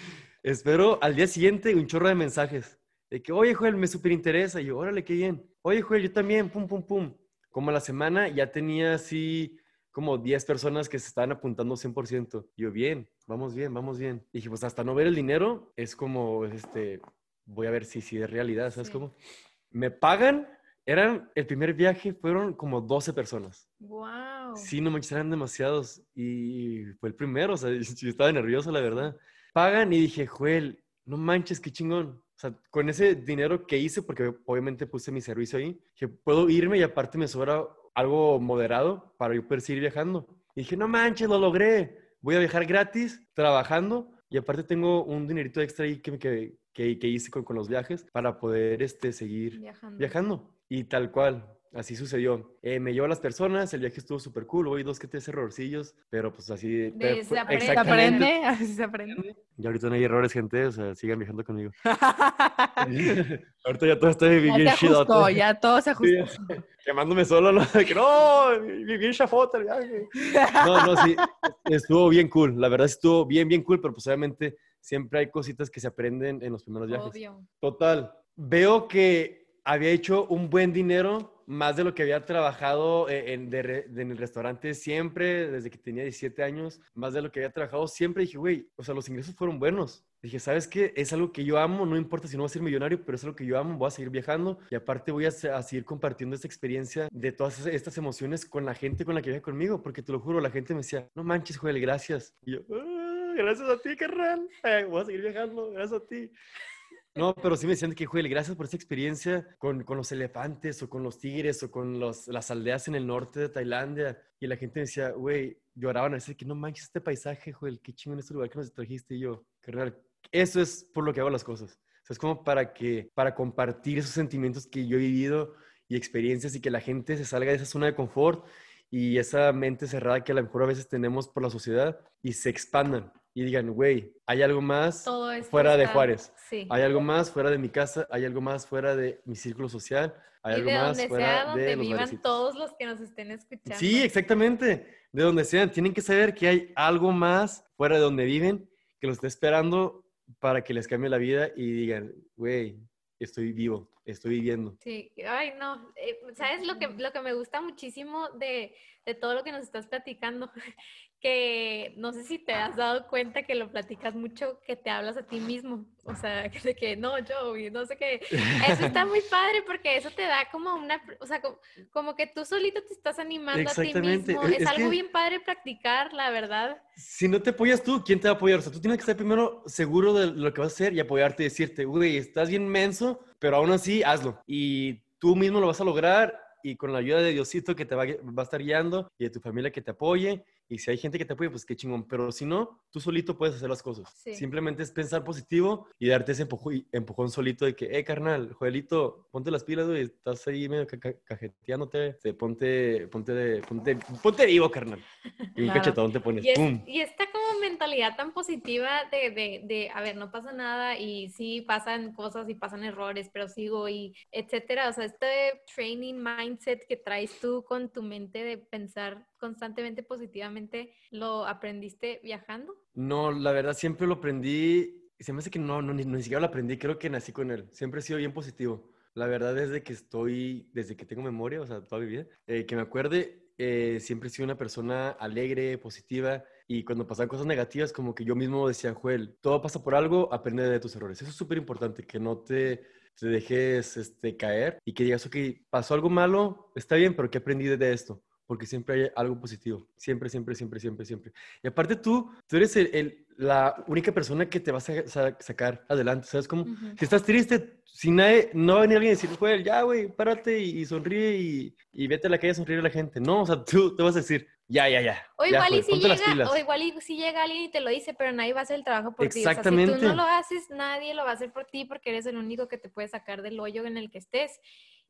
Espero al día siguiente un chorro de mensajes. De que, oye, Joel, me súper interesa. Y yo, órale, qué bien. Oye, Joel, yo también, pum, pum, pum. Como a la semana ya tenía así como 10 personas que se estaban apuntando 100%. Y yo, bien, vamos bien, vamos bien. Y dije, pues hasta no ver el dinero, es como, este, voy a ver si, si es realidad, ¿sabes sí. cómo? Me pagan eran, el primer viaje fueron como 12 personas. ¡Wow! Sí, no manches, eran demasiados. Y fue el primero, o sea, yo estaba nervioso, la verdad. Pagan y dije, Joel, no manches, qué chingón. O sea, con ese dinero que hice, porque obviamente puse mi servicio ahí, que puedo irme y aparte me sobra algo moderado para yo poder seguir viajando. Y dije, no manches, lo logré. Voy a viajar gratis, trabajando, y aparte tengo un dinerito extra ahí que, que, que, que hice con, con, los viajes para poder este, seguir viajando. viajando. Y tal cual, así sucedió. Eh, me llevó a las personas, el viaje estuvo súper cool, hoy dos que tres errorcillos, pero pues así... De, se, aprende. se aprende, así se aprende. Y ahorita no hay errores, gente, o sea, sigan viajando conmigo. ahorita ya todo está bien ya chido. Ajustó, ya todo se ajustó. Sí, quemándome solo, ¿no? De que no, bien chafota el viaje. No, no, sí, estuvo bien cool, la verdad estuvo bien, bien cool, pero pues obviamente siempre hay cositas que se aprenden en los primeros viajes. Obvio. Total. Veo que había hecho un buen dinero, más de lo que había trabajado en, de, de, en, el restaurante siempre, desde que tenía 17 años, más de lo que había trabajado siempre. Dije, güey, o sea, los ingresos fueron buenos. Dije, ¿sabes qué? Es algo que yo amo, no importa si no voy a ser millonario, pero es algo que yo amo, voy a seguir viajando y aparte voy a, a seguir compartiendo esta experiencia de todas estas emociones con la gente con la que viaja conmigo, porque te lo juro, la gente me decía, no manches, Joel, gracias. Y yo, ah, gracias a ti, carnal, eh, voy a seguir viajando, gracias a ti. No, pero sí me decían que, Joel, gracias por esa experiencia con, con los elefantes o con los tigres o con los, las aldeas en el norte de Tailandia. Y la gente me decía, güey, lloraban a decir que no manches este paisaje, Joel, qué chingo en este lugar que nos trajiste. Y yo, carnal, eso es por lo que hago las cosas. O sea, es como para que, para compartir esos sentimientos que yo he vivido y experiencias y que la gente se salga de esa zona de confort y esa mente cerrada que a lo mejor a veces tenemos por la sociedad y se expandan y digan, güey, hay algo más fuera de está- Juárez, Sí. hay algo más fuera de mi casa, hay algo más fuera de mi círculo social, hay y algo de más donde fuera sea, donde de los vivan barecitos. todos los que nos estén escuchando. Sí, exactamente, de donde sean, tienen que saber que hay algo más fuera de donde viven que los está esperando para que les cambie la vida y digan, güey, estoy vivo, estoy viviendo. Sí, ay no, eh, ¿sabes lo que, lo que me gusta muchísimo de, de todo lo que nos estás platicando? Que no sé si te has dado cuenta que lo platicas mucho, que te hablas a ti mismo, o sea, de que no, yo, no sé qué. Eso está muy padre porque eso te da como una, o sea, como, como que tú solito te estás animando a ti mismo. es- Es, es algo que- bien padre practicar, la verdad. Si no te apoyas tú, ¿quién te va a apoyar? O sea, tú tienes que estar primero seguro de lo que vas a hacer y apoyarte y decirte, güey, estás bien menso, pero aún así hazlo. Y tú mismo lo vas a lograr y con la ayuda de Diosito que te va, va a estar guiando y de tu familia que te apoye. Y si hay gente que te apoye, pues qué chingón. Pero si no, tú solito puedes hacer las cosas. Sí. Simplemente es pensar positivo y darte ese empujo- empujón solito de que, eh, carnal, Joelito, ponte las pilas, güey. Estás ahí medio ca- ca- cajeteándote. Te- ponte, ponte, de, ponte, ponte vivo, carnal. Y un Claro. cachetón te pones. Y, es- ¡Pum! y esta como mentalidad tan positiva de, de, de, a ver, no pasa nada y sí pasan cosas y pasan errores, pero sigo y etcétera. O sea, este training mindset que traes tú con tu mente de pensar constantemente positivamente, ¿lo aprendiste viajando? No, la verdad siempre lo aprendí. Se me hace que no, no, ni, ni siquiera lo aprendí. Creo que nací con él. Siempre he sido bien positivo. La verdad, desde que estoy, desde que tengo memoria, o sea, toda mi vida, eh, que me acuerde, eh, siempre he sido una persona alegre, positiva. Y cuando pasan cosas negativas, como que yo mismo decía, Joel, todo pasa por algo, aprende de tus errores. Eso es súper importante, que no te, te dejes este, caer y que digas, ok, pasó algo malo, está bien, pero ¿qué aprendí de esto? Porque siempre hay algo positivo. Siempre, siempre, siempre, siempre, siempre. Y aparte tú, tú eres el- el- la única persona que te va a sa- sa- sacar adelante. ¿Sabes cómo? Ujú. Si estás triste, si nadie, no va a venir alguien y decir, Joel, ya, güey, párate y, y sonríe y, y vete a la calle a sonreír a la gente. No, o sea, tú te vas a decir, ya, ya, ya. O ya, igual, y si llega, pilas". o igual y si llega alguien y te lo dice, pero nadie va a hacer el trabajo por ti. O sea, si Exactamente. tú no lo haces, nadie lo va a hacer por ti porque eres el único que te puede sacar del hoyo en el que estés.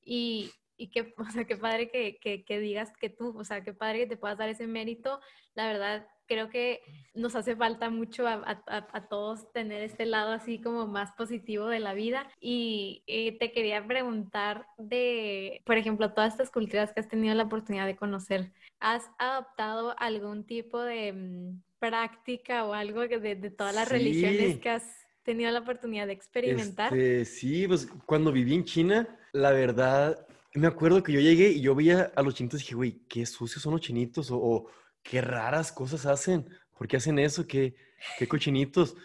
Y, y qué, o sea, qué padre que, que, que digas que tú, o sea, qué padre que te puedas dar ese mérito. La verdad, creo que nos hace falta mucho a, a- a- todos tener este lado así como más positivo de la vida. Y, eh, te quería preguntar de, por ejemplo, todas estas culturas que has tenido la oportunidad de conocer, ¿has adoptado algún tipo de mm, práctica o algo que de, de todas las religiones Sí. que has tenido la oportunidad de experimentar? Este, sí, pues cuando viví en China, la verdad, me acuerdo que yo llegué y yo veía a los chinitos y dije, güey, qué sucios son los chinitos o, o qué raras cosas hacen. ¿Por qué hacen eso? ¿Qué, qué cochinitos?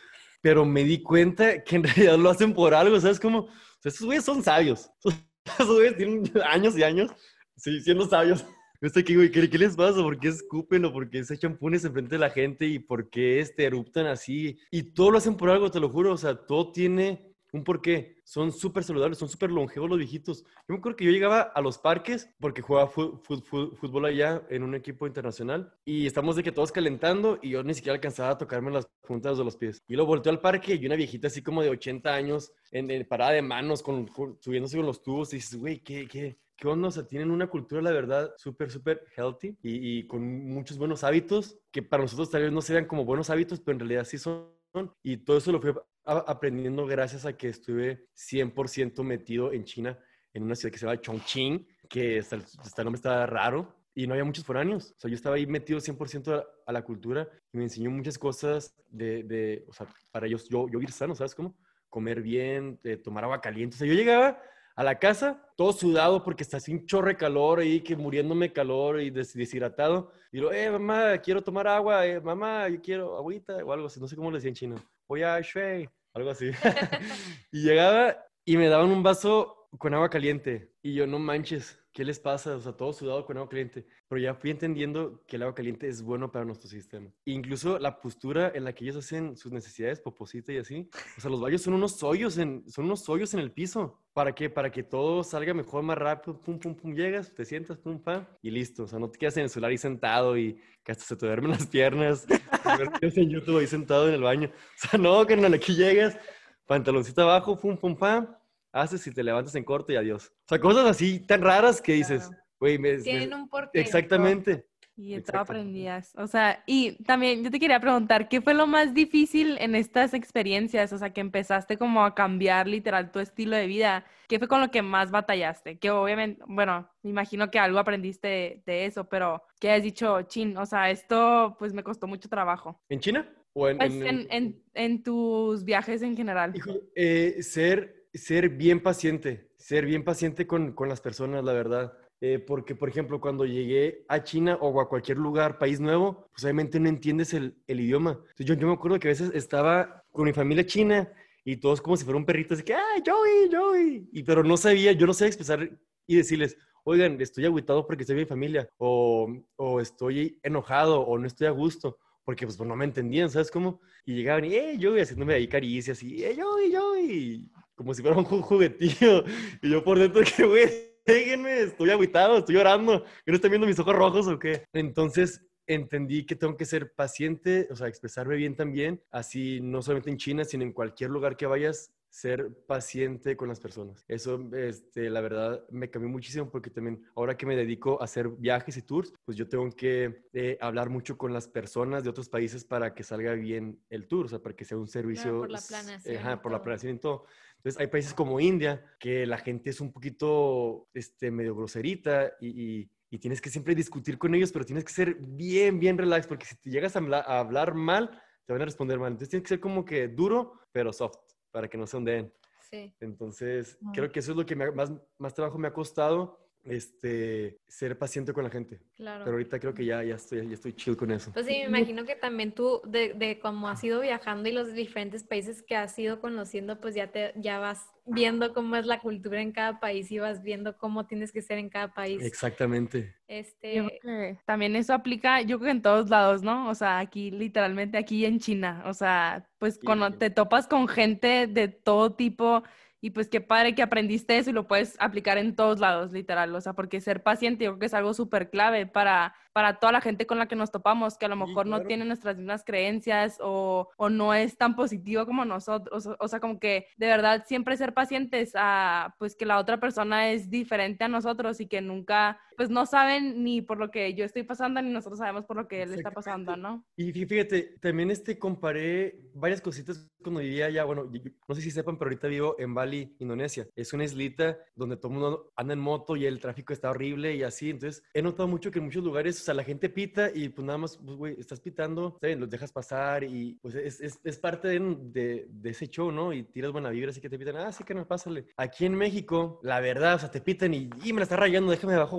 Pero me di cuenta que en realidad lo hacen por algo, ¿sabes cómo? O sea, estos güeyes son sabios. Esos güeyes tienen años y años sí, siendo sabios. Yo estoy aquí, güey, ¿qué, qué les pasa? ¿Por qué escupen o por qué se echan punes enfrente de la gente y por qué este, eruptan así? Y todo lo hacen por algo, te lo juro. O sea, todo tiene un porqué. Son súper saludables, son súper longevos los viejitos. Yo me acuerdo que yo llegaba a los parques porque jugaba fútbol allá en un equipo internacional y estamos de que todos calentando y yo ni siquiera alcanzaba a tocarme las puntas de los pies. Y luego volteo al parque y una viejita así como de 80 años en, en parada de manos, con, subiéndose con los tubos y dices, güey, ¿qué, qué, qué onda? O sea, tienen una cultura, la verdad, súper, súper healthy y, y con muchos buenos hábitos que para nosotros tal vez no se vean como buenos hábitos, pero en realidad sí son. Y todo eso lo fui aprendiendo gracias a que estuve 100% metido en China, en una ciudad que se llama Chongqing, que hasta el, hasta el nombre estaba raro y no había muchos foráneos. O sea, yo estaba ahí metido 100% a, a la cultura y me enseñó muchas cosas de, de o sea, para ellos, yo, yo ir sano, ¿sabes cómo? Comer bien, eh, tomar agua caliente. O sea, yo llegaba a la casa todo sudado porque está un chorre calor ahí, que muriéndome calor y des- deshidratado. Y lo, eh, mamá, quiero tomar agua, eh, mamá, yo quiero agüita o algo así. No sé cómo le decía en chino. Voy a shui, algo así. y llegaba y me daban un vaso con agua caliente. Y yo, no manches, ¿qué les pasa? O sea, todo sudado con agua caliente. Pero ya fui entendiendo que el agua caliente es bueno para nuestro sistema. Incluso la postura en la que ellos hacen sus necesidades, poposita y así. O sea, los baños son unos hoyos en, son unos hoyos en el piso. ¿Para qué? Para que todo salga mejor, más rápido. Pum, pum, pum, llegas, te sientas, pum, pam, y listo. O sea, no te quedas en el celular ahí sentado y que hasta se te duermen las piernas. en YouTube ahí sentado en el baño. O sea, no, carnal, aquí llegas, pantaloncito abajo, pum, pum, pam, haces y te levantas en corto y adiós. O sea, cosas así tan raras que dices, güey, me, Tienen me- un porqué. Exactamente. Y tú Exacto. aprendías. O sea, y también yo te quería preguntar, ¿qué fue lo más difícil en estas experiencias? O sea, que empezaste como a cambiar literal tu estilo de vida. ¿Qué fue con lo que más batallaste? Que obviamente, bueno, me imagino que algo aprendiste de, de eso, pero ¿qué has dicho, chin? O sea, esto pues me costó mucho trabajo. ¿En China? ¿O en, Pues en- en, en, en tus viajes en general. Eh, ser, ser bien paciente, ser bien paciente con, con las personas, la verdad. Eh, porque, por ejemplo, cuando llegué a China o a cualquier lugar, país nuevo, pues obviamente no entiendes el, el idioma. Yo, yo me acuerdo que a veces estaba con mi familia china y todos como si fuera un perrito, así que, ¡ay, Joey, Joey! Y, pero no sabía, yo no sabía expresar y decirles, oigan, estoy agüitado porque estoy en mi familia, o, o estoy enojado, o no estoy a gusto porque pues no me entendían, ¿sabes cómo? Y llegaban y, ¡eh, Joey! haciéndome ahí caricias y, ¡eh, Joey, Joey! Como si fuera un ju- juguetillo. Y yo por dentro que, güey, déjenme, estoy agüitado, estoy llorando. ¿Que no están viendo mis ojos rojos o qué? Entonces entendí que tengo que ser paciente, o sea, expresarme bien también, así no solamente en China, sino en cualquier lugar que vayas, ser paciente con las personas. Eso, este, la verdad, me cambió muchísimo porque también ahora que me dedico a hacer viajes y tours, pues yo tengo que eh, hablar mucho con las personas de otros países para que salga bien el tour, o sea, para que sea un servicio... por la s- planeación Ajá, por la todo. planeación y todo. Entonces, hay países como India que la gente es un poquito, este, medio groserita y, y- y tienes que siempre discutir con ellos, pero tienes que ser bien, bien relax, porque si te llegas a a hablar mal, te van a responder mal. Entonces, tienes que ser como que duro, pero soft, para que no se ondeen. Sí. Entonces, creo que eso es lo que me más, más trabajo me ha costado, este, ser paciente con la gente. Claro. Pero ahorita creo que ya, ya, estoy, ya estoy chill con eso. Pues sí, me imagino que también tú, de, de cómo has ido viajando y los diferentes países que has ido conociendo, pues ya te, ya vas viendo cómo es la cultura en cada país y vas viendo cómo tienes que ser en cada país. Exactamente. Este, Yo creo que también eso aplica, yo creo que en todos lados, ¿no? O sea, aquí literalmente, aquí en China, o sea, pues Sí, cuando sí. te topas con gente de todo tipo y pues qué padre que aprendiste eso y lo puedes aplicar en todos lados, literal, o sea, porque ser paciente yo creo que es algo súper clave para, para toda la gente con la que nos topamos, que a lo Sí, mejor no tiene nuestras mismas creencias o, o no es tan positivo como nosotros, o, o sea, como que de verdad siempre ser pacientes a, pues que la otra persona es diferente a nosotros y que nunca, pues no saben ni por lo que yo estoy pasando, ni nosotros sabemos por lo que él está pasando, ¿no? Y fí- fíjate, también este comparé varias cositas cuando vivía allá. Bueno, no sé si sepan, pero ahorita vivo en Bali, Indonesia. Es una islita donde todo el mundo anda en moto y el tráfico está horrible y así. Entonces, he notado mucho que en muchos lugares, o sea, la gente pita y pues nada más, pues, güey, estás pitando, bien, los dejas pasar y pues es, es, es parte de, de, de ese show, ¿no? Y tiras buena vibra, así que te pitan, ah, sí que no, pásale. Aquí en México, la verdad, o sea, te pitan y, y me la está rayando, déjame abajo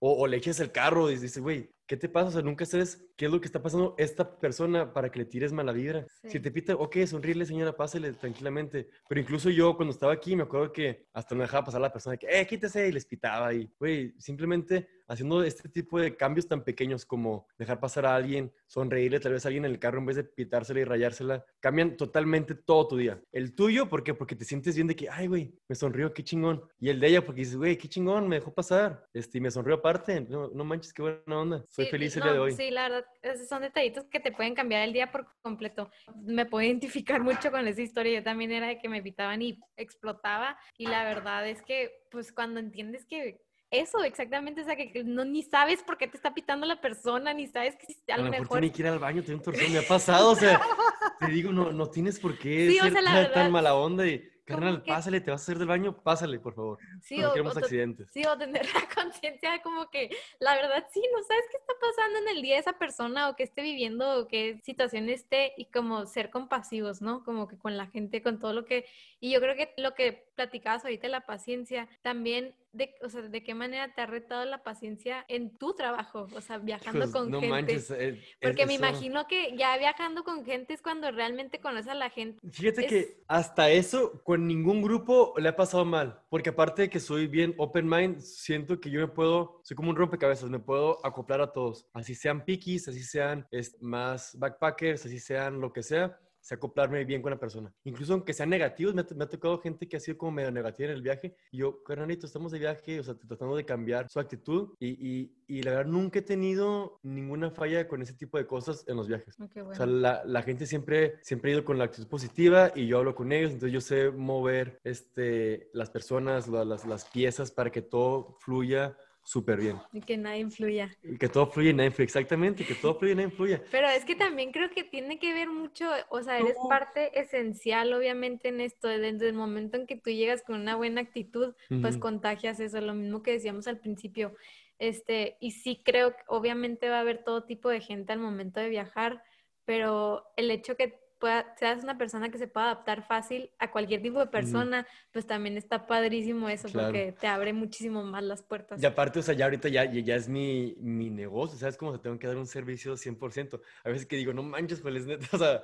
O, o le eches el carro y dices, güey, ¿qué te pasa? O sea, nunca sabes qué es lo que está pasando esta persona para que le tires mala vibra. Sí. Si te pita, ok, sonríele, señora, pásale tranquilamente. Pero incluso yo, cuando estaba aquí, me acuerdo que hasta no dejaba pasar la persona que, eh, quítese, y les pitaba. Y, güey, simplemente haciendo este tipo de cambios tan pequeños como dejar pasar a alguien, sonreírle tal vez a alguien en el carro en vez de pitársela y rayársela, cambian totalmente todo tu día. El tuyo, ¿por qué? Porque te sientes bien de que, ay, güey, me sonrió, qué chingón. Y el de ella, porque dices, güey, qué chingón, me dejó pasar. Este, y me sonrió aparte. No, no manches, qué buena onda. Sí, feliz el no, día de hoy. Sí, la verdad, son detallitos que te pueden cambiar el día por completo. Me puedo identificar mucho con esa historia. Yo también era de que me pitaban y explotaba. Y la verdad es que, pues, cuando entiendes que eso exactamente, o sea, que no ni sabes por qué te está pitando la persona, ni sabes que a, A lo mejor tiene que ir al baño, tiene un torzón, me ha pasado, o sea, te digo, no, no tienes por qué Sí, o ser sea, la tan- verdad, tan mala onda y, carnal, que- pásale, te vas a hacer del baño, pásale, por favor. Sí, no o- queremos o accidentes. Sí, o tener la conciencia como que la verdad sí, no sabes qué está pasando en el día de esa persona o qué esté viviendo o qué situación esté y como ser compasivos, ¿no? Como que con la gente, con todo lo que... Y yo creo que lo que platicabas ahorita, la paciencia, también de, o sea, de qué manera te ha retado la paciencia en tu trabajo, o sea, viajando Hijos, con no gente. manches. eh, Porque es- me eso- imagino que ya viajando con gente es cuando realmente conoces a la gente. Fíjate es- que hasta eso con ningún grupo le ha pasado mal, porque aparte de que soy bien open mind, siento que yo me puedo, soy como un rompecabezas, me puedo acoplar a todos, así sean piquis, así sean es, más backpackers, así sean lo que sea, sé acoplarme bien con la persona. Incluso aunque sean negativos, me ha, me ha tocado gente que ha sido como medio negativa en el viaje, y yo, carnalito, estamos de viaje, o sea, tratando de cambiar su actitud, y, y, y la verdad nunca he tenido ninguna falla con ese tipo de cosas en los viajes. Oh, qué O bueno. sea, la, la gente siempre, siempre ha ido con la actitud positiva y yo hablo con ellos, entonces yo sé mover este, las personas, la- las, las piezas para que todo fluya súper bien. Y que nada influya. Y Que todo fluya y nada influya, exactamente, que todo fluya y nada influya. Pero es que también creo que tiene que ver mucho, o sea, eres No. parte esencial obviamente en esto, desde el momento en que tú llegas con una buena actitud, pues Ujú. contagias eso, lo mismo que decíamos al principio. Este, y sí creo que obviamente va a haber todo tipo de gente al momento de viajar, pero el hecho que pueda, seas una persona que se pueda adaptar fácil a cualquier tipo de persona, pues también está padrísimo eso, Claro. porque te abre muchísimo más las puertas. Y aparte, o sea, ya ahorita ya, ya, es mi, mi negocio, ¿sabes? Como tengo que dar un servicio 100%. A veces que digo, no manches, pues es neta, o sea,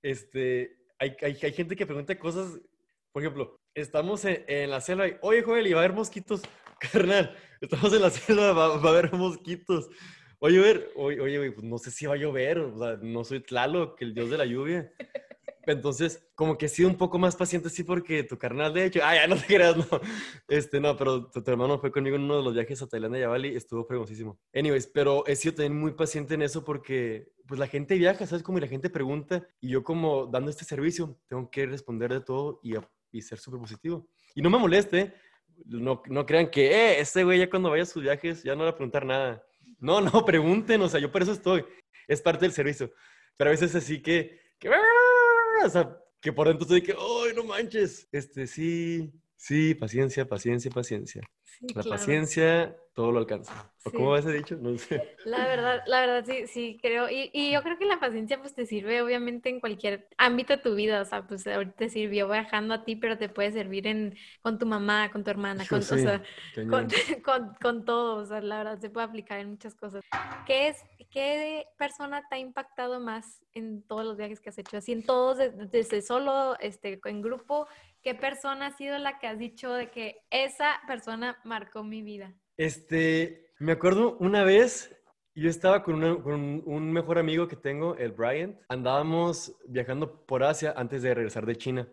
este, hay, hay, hay gente que pregunta cosas, por ejemplo, estamos en, en la selva y, oye, Joel, y va a haber mosquitos, carnal, estamos en la selva, va, va a haber mosquitos. Va a llover, oye, oye, pues no sé si va a llover, o sea, no soy Tlaloc, el dios de la lluvia. Entonces, como que he sido un poco más paciente, sí, porque tu carnal, de hecho, ah, ya no te creas, no. Este, no, pero tu, tu hermano fue conmigo en uno de los viajes a Tailandia y a Bali, estuvo fregosísimo. Anyways, pero he sido también muy paciente en eso porque, pues, la gente viaja, ¿sabes? Como y la gente pregunta, y yo como dando este servicio, tengo que responder de todo y, y ser súper positivo. Y no me moleste, no, no crean que, eh, este güey ya cuando vaya a sus viajes ya no va a preguntar nada. No, no, pregunten, o sea, yo por eso estoy. Es parte del servicio. Pero a veces así que, que o sea, que por dentro estoy que, ¡ay, no manches! Este, sí, sí, paciencia, paciencia, paciencia. Sí, La claro. paciencia todo lo alcanza. ¿O Sí. cómo va ese dicho? No sé. La verdad, la verdad sí, sí creo. Y, y yo creo que la paciencia pues te sirve obviamente en cualquier ámbito de tu vida. O sea, pues ahorita te sirvió viajando a ti, pero te puede servir en, con tu mamá, con tu hermana, con, o sí, sea, con, con, con todo. O sea, la verdad se puede aplicar en muchas cosas. ¿Qué es, qué persona te ha impactado más en todos los viajes que has hecho? Así en todos, de- desde solo, este, en grupo, ¿qué persona ha sido la que has dicho de que esa persona marcó mi vida? Este, me acuerdo una vez, yo estaba con, una- un, mejor amigo que tengo, el Bryant. Andábamos viajando por Asia antes de regresar de China.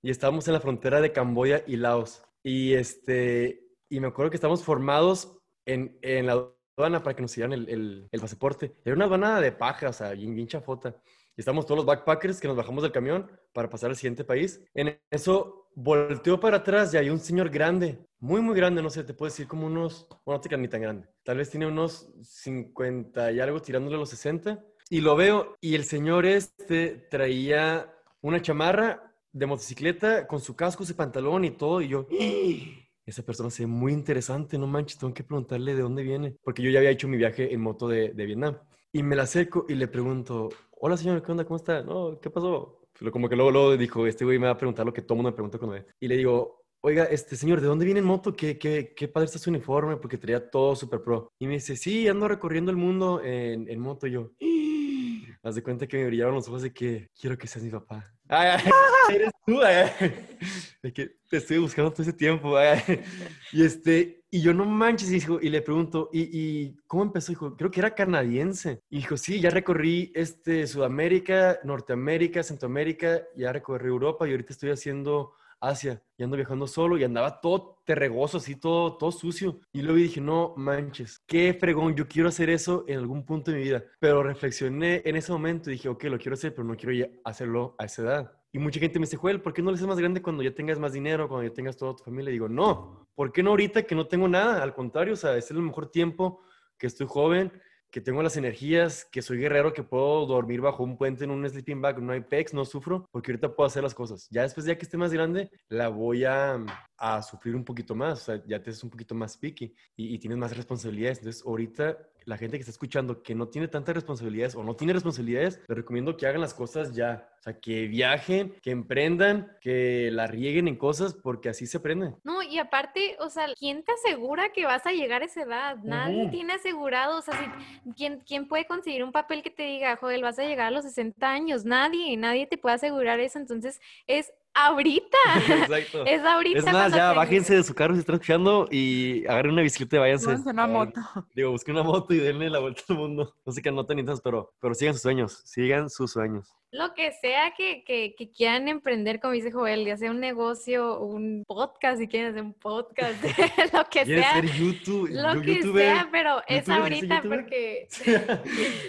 Y estábamos en la frontera de Camboya y Laos. Y, este, y me acuerdo que estábamos formados en, en la aduana para que nos dieran el, el, el pasaporte. Era una aduana de paja, o sea, bien, bien chafota. Y estábamos todos los backpackers que nos bajamos del camión para pasar al siguiente país. En eso volteó para atrás y hay un señor grande, muy, muy grande, no sé, te puedo decir como unos, bueno, no te creas ni tan grande. Tal vez tiene unos 50 y algo tirándole a los 60. Y lo veo y el señor este traía una chamarra de motocicleta con su casco, su pantalón y todo. Y yo, "¡Ah! esa persona se ve muy interesante, no manches, tengo que preguntarle de dónde viene. Porque yo ya había hecho mi viaje en moto de, de Vietnam. Y me la acerco y le pregunto, hola señor, ¿qué onda? ¿Cómo está? No, ¿qué pasó? Como que luego, luego dijo, este güey me va a preguntar lo que todo mundo me pregunta cuando ve. Y le digo, oiga, este señor, ¿de dónde viene en moto? ¿Qué, qué, qué padre está su uniforme? Porque traía todo súper pro. Y me dice, sí, ando recorriendo el mundo en, en moto. Y yo, haz de cuenta que me brillaron los ojos de que quiero que seas mi papá. Ay, ay, eres tú, ay. De que te estoy buscando todo ese tiempo. Y este, y yo no manches, hijo, y le pregunto, ¿y, cómo empezó? Dijo, creo que era canadiense. Y dijo, sí, ya recorrí este, Sudamérica, Norteamérica, Centroamérica, ya recorrí Europa y ahorita estoy haciendo Asia y ando viajando solo y andaba todo terregoso, así todo, todo sucio. Y luego dije, no manches, qué fregón, yo quiero hacer eso en algún punto de mi vida. Pero reflexioné en ese momento y dije, ok, lo quiero hacer, pero no quiero hacerlo a esa edad. Y mucha gente me dice, Joel, ¿por qué no lo haces más grande cuando ya tengas más dinero, cuando ya tengas toda tu familia? Y digo, no, ¿por qué no ahorita que no tengo nada? Al contrario, o sea, es el mejor tiempo, que estoy joven, que tengo las energías, que soy guerrero, que puedo dormir bajo un puente en un sleeping bag, no hay pex, no sufro, porque ahorita puedo hacer las cosas. Ya después, ya que esté más grande, la voy a, a sufrir un poquito más, o sea, ya te es un poquito más picky y, y tienes más responsabilidades. Entonces, ahorita la gente que está escuchando que no tiene tantas responsabilidades o no tiene responsabilidades, les recomiendo que hagan las cosas ya. O sea, que viajen, que emprendan, que la rieguen en cosas, porque así se aprende. No, y aparte, o sea, ¿quién te asegura que vas a llegar a esa edad? Nadie Ujú. tiene asegurado, o sea, si- ¿quién, ¿quién puede conseguir un papel que te diga, joder, vas a llegar a los 60 años? Nadie, nadie te puede asegurar eso, entonces es ahorita, Exacto. es ahorita. Es más, ya te- bájense de su carro si están escuchando y agarren una bicicleta y váyanse. A una moto. Digo, busquen una moto y denle la vuelta al mundo. No sé qué anoten intensos, pero, pero sigan sus sueños. Sigan sus sueños. Lo que sea que, que, que quieran emprender, como dice Joel, ya sea un negocio, un podcast, si quieren hacer un podcast, lo que ¿Quieres sea, ser YouTube, lo yo- que sea, pero es ¿Youtuber? ¿Dice ahorita porque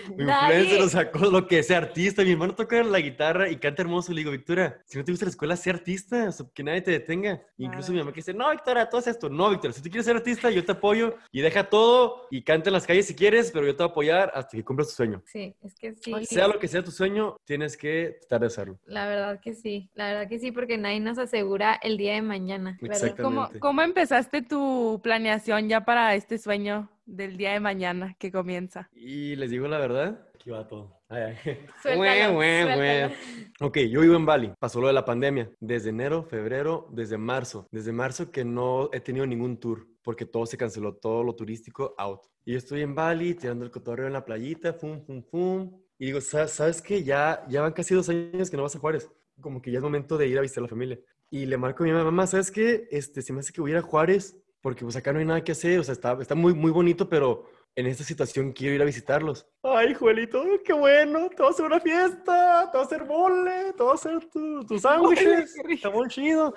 Influencer, Nadie- o sea, co- lo que sea artista. Mi hermano toca la guitarra y canta hermoso. Le digo, Victoria, si no te gusta la escuela, sé artista. O sea, que nadie te detenga. Incluso mi mamá que dice, no, Victoria, tú haces esto. No, Victoria, si tú quieres ser artista, yo te apoyo y deja todo y canta en las calles si quieres, pero yo te voy a apoyar hasta que cumplas tu sueño. sí, es que sí. Sea lo que sea tu sueño, tienes que tratar de hacerlo. La verdad que sí, la verdad que sí, porque nadie nos asegura el día de mañana. Exacto. ¿Cómo, Exactamente. ¿Cómo empezaste tu planeación ya para este sueño del día de mañana que comienza? Y les digo la verdad, aquí va todo. Ay, ay. Suéltalo, güey, güey. suéltalo. Ok, yo vivo en Bali. Pasó lo de la pandemia. Desde enero, febrero, desde marzo. Desde marzo que no he tenido ningún tour porque todo se canceló, todo lo turístico out. Y yo estoy en Bali tirando el cotorreo en la playita, fum, fum, fum. Y digo, "Sa- ¿sabes qué? Ya, ya van casi dos años que no vas a Juárez. Como que ya es momento de ir a visitar a la familia. Y le marco a mi mamá, ¿sabes qué? Este, se me hace que voy a ir a Juárez porque pues acá no hay nada que hacer. O sea, está, está muy, muy bonito, pero en esta situación quiero ir a visitarlos. Ay, Juelito, qué bueno, te vas a hacer una fiesta, te vas a hacer mole, te vas a hacer tu- tus sándwiches, qué rico. está muy chido.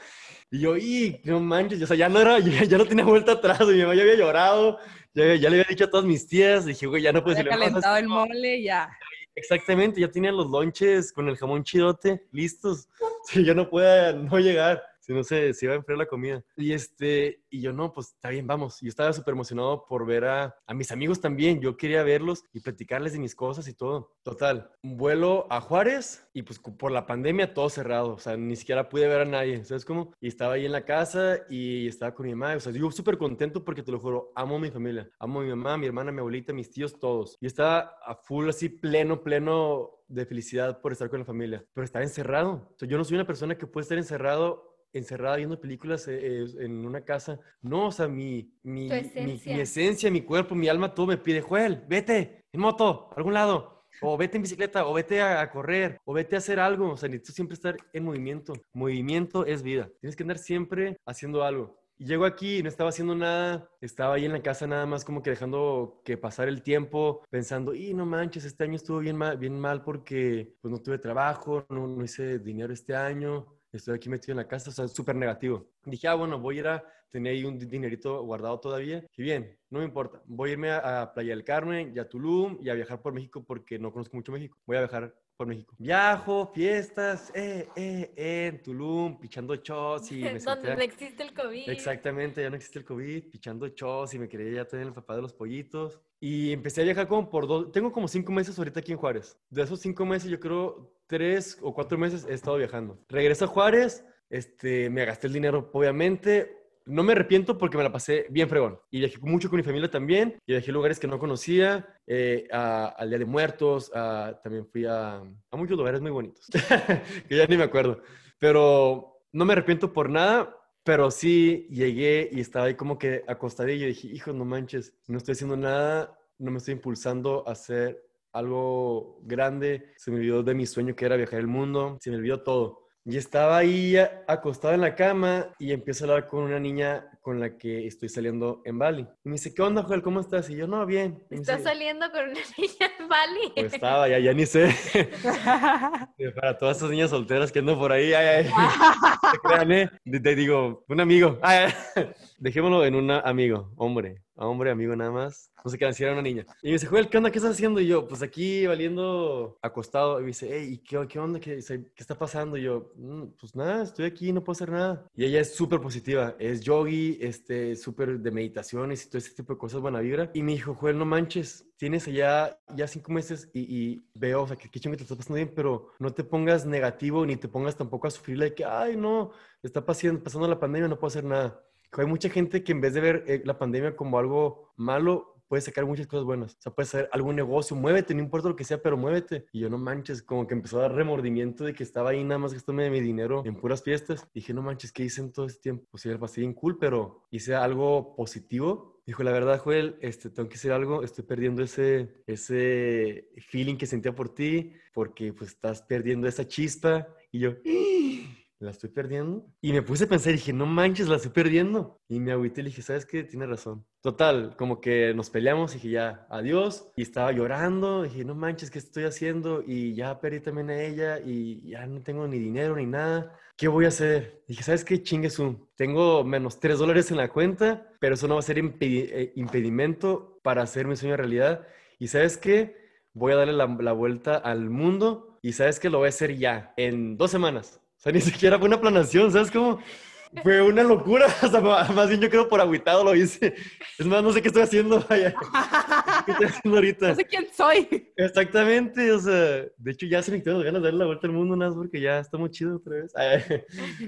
Y yo, y no manches, o sea, ya no era, ya, ya no tenía vuelta atrás, mi mamá ya había llorado, ya, ya le había dicho a todas mis tías, dije, güey, ya no puedes más, calentado el mole, ya. Exactamente, ya tenían los lonches con el jamón chidote listos. Si yo no pueda no llegar, no se, se iba a enfriar la comida. Y este, y yo no, pues está bien, vamos. Yo estaba súper emocionado por ver a, a mis amigos también. Yo quería verlos y platicarles de mis cosas y todo. Total, vuelo a Juárez y pues por la pandemia todo cerrado. O sea, ni siquiera pude ver a nadie, ¿sabes cómo? Y estaba ahí en la casa y estaba con mi mamá. O sea, yo súper contento porque te lo juro, amo a mi familia. Amo a mi mamá, mi hermana, mi abuelita, mis tíos, todos. Y estaba a full así, pleno, pleno de felicidad por estar con la familia. Pero estaba encerrado. O sea, yo no soy una persona que puede estar encerrado encerrada viendo películas eh, en una casa. No, o sea, mi, mi, Tu mi- mi esencia. esencia, mi cuerpo, mi alma, todo me pide, Joel, vete en moto, a algún lado. O vete en bicicleta, o vete a, a correr, o vete a hacer algo. O sea, necesito siempre estar en movimiento. Movimiento es vida. Tienes que andar siempre haciendo algo. Y llego aquí no estaba haciendo nada, estaba ahí en la casa nada más como que dejando que pasar el tiempo, pensando, y no manches, este año estuvo bien mal, bien mal porque pues no tuve trabajo, no, no hice dinero este año, estoy aquí metido en la casa, o sea, súper negativo. Dije, ah, bueno, voy a ir a tener ahí un di- dinerito guardado todavía. Y bien, no me importa, voy a irme a, a Playa del Carmen y a Tulum y a viajar por México porque no conozco mucho México. Voy a viajar por México. Viajo, fiestas, eh, eh, eh, en Tulum, pichando shots y me Donde no existe el COVID. Exactamente, ya no existe el COVID, pichando chos y me quería ya tener el papá de los pollitos. Y empecé a viajar como por dos, tengo como cinco meses ahorita aquí en Juárez. De esos cinco meses yo creo tres o cuatro meses he estado viajando. Regreso a Juárez, este, me gasté el dinero obviamente. No me arrepiento porque me la pasé bien fregón. Y viajé mucho con mi familia también. Y viajé a lugares que no conocía. eh, a- al Día de Muertos. también fui a, a muchos lugares muy bonitos. que ya ni me acuerdo. Pero no me arrepiento por nada. Pero sí llegué y estaba ahí como que acostadillo y dije, hijo, no manches, no estoy haciendo nada, no me estoy impulsando a hacer algo grande. Se me olvidó de mi sueño que era viajar el mundo, se me olvidó todo. Y estaba ahí a- acostado en la cama y empiezo a hablar con una niña con la que estoy saliendo en Bali. Y me dice, ¿qué onda, Joel? ¿Cómo estás? Y yo, no, bien. Estás dice, saliendo con una niña en Bali. Pues estaba, ya, ya ni sé. Para todas esas niñas solteras que andan por ahí, ay, ay. Crean, ¿eh? Te- digo, un amigo. Ay. Dejémoslo en un amigo, hombre. Hombre, amigo, nada más. No sé qué si era una niña. Y me dice, Joel, ¿qué onda? ¿Qué estás haciendo? Y yo, pues aquí valiendo acostado. Y me dice, hey, ¿y qué, qué onda? ¿Qué, ¿Qué está pasando? Y yo, "Mm, pues nada, estoy aquí, no puedo hacer nada. Y ella es súper positiva. Es yogi, este, súper de meditaciones y todo ese tipo de cosas, buena vibra. Y me dijo, Joel, no manches, tienes allá ya cinco meses y, y veo, o sea, que qué chingón que te está pasando bien, pero no te pongas negativo ni te pongas tampoco a sufrir de que, ay, no, está pasando, pasando la pandemia, no puedo hacer nada. Hay mucha gente que en vez de ver eh, la pandemia como algo malo, puedes sacar muchas cosas buenas. O sea, puedes hacer algún negocio, muévete, no importa lo que sea, pero muévete. Y yo, no manches, como que empezó a dar remordimiento de que estaba ahí nada más gastándome mi dinero en puras fiestas. dije, no manches, ¿qué hice en todo este tiempo? Sí, era pasé bien cool, pero hice algo positivo Dijo, la verdad, Joel, este, tengo que hacer algo, estoy perdiendo ese, ese feeling que sentía por ti, porque pues estás perdiendo esa chispa. Y yo, la estoy perdiendo. Y me puse a pensar y dije, no manches, la estoy perdiendo. Y me agüité y le dije, ¿sabes qué? Tiene razón. Total, como que nos peleamos y dije, ya, adiós. Y estaba llorando. dije, no manches, ¿qué estoy haciendo? Y ya perdí también a ella y ya no tengo ni dinero ni nada. ¿Qué voy a hacer? dije, ¿sabes qué? Chingues un. Tengo menos 3 dólares en la cuenta, pero eso no va a ser eh, impedimento para hacer mi sueño realidad. Y ¿sabes qué? Voy a darle la, la vuelta al mundo y ¿sabes qué? Lo voy a hacer ya, en dos semanas. Sea, ni siquiera fue una planación, ¿sabes cómo? Fue una locura, o sea, más bien yo creo por agüitado lo hice. Es más, no sé qué estoy haciendo. ¿Qué estoy haciendo ahorita? No sé quién soy. Exactamente, o sea, de hecho ya se me quedaron ganas de darle la vuelta al mundo, nada más porque ya está muy chido otra vez.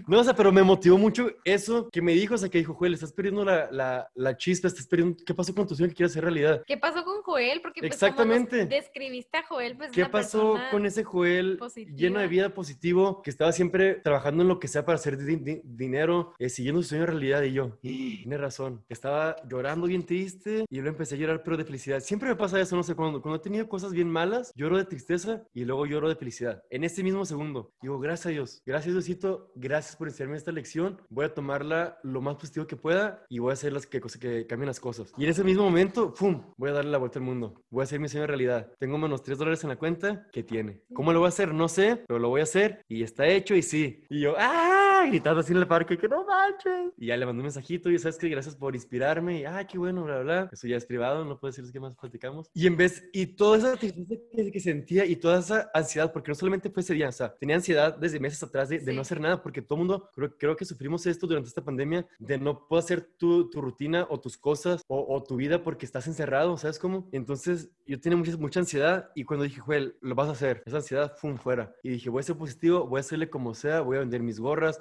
No, o sea, pero me motivó mucho eso que me dijo, o sea, que dijo, Joel, estás perdiendo la, la, la chispa, estás perdiendo, ¿qué pasó con tu sueño que quieres hacer realidad? ¿Qué pasó con Joel? Porque pues, Exactamente. describiste a Joel, pues ¿Qué pasó con ese Joel lleno de vida positivo, que estaba siempre trabajando en lo que sea para hacer dinero, eh, siguiendo su sueño realidad? Y yo, tiene razón, estaba llorando bien triste y luego empecé a llorar, pero de felicidad. Siempre me pasa eso, no sé, cuando, cuando he tenido cosas bien malas, lloro de tristeza y luego lloro de felicidad. En este mismo segundo, digo, gracias a Dios, gracias Diosito, gracias por enseñarme esta lección, voy a tomarla lo más positivo que pueda y voy a hacer las que, que cambien las cosas. Y en ese mismo momento, ¡pum!, voy a darle la vuelta al mundo, voy a hacer mi sueño realidad. Tengo menos 3 dólares en la cuenta, ¿qué tiene? ¿Cómo lo voy a hacer? No sé, pero lo voy a hacer y está hecho y sí. Y yo, ¡ah! Gritando así en el parque, que no manches. Y ya le mandé un mensajito y sabes que gracias por inspirarme y, ¡ah, qué bueno, bla, bla! Eso ya es privado, no puedo decirles qué más platicamos. Y en vez, y toda esa tristeza que, sentía y toda esa ansiedad, porque no solamente fue ese día, o sea, tenía ansiedad desde meses atrás de, no hacer nada, porque todo el mundo, creo, creo, que sufrimos esto durante esta pandemia, de no poder hacer tu, tu rutina o tus cosas o, o, tu vida porque estás encerrado, ¿sabes cómo? Entonces yo tenía mucha, mucha ansiedad y cuando dije, Joel, lo vas a hacer, esa ansiedad, fue fuera. Y dije, voy a ser positivo, voy a hacerle como sea, voy a vender mis gorras,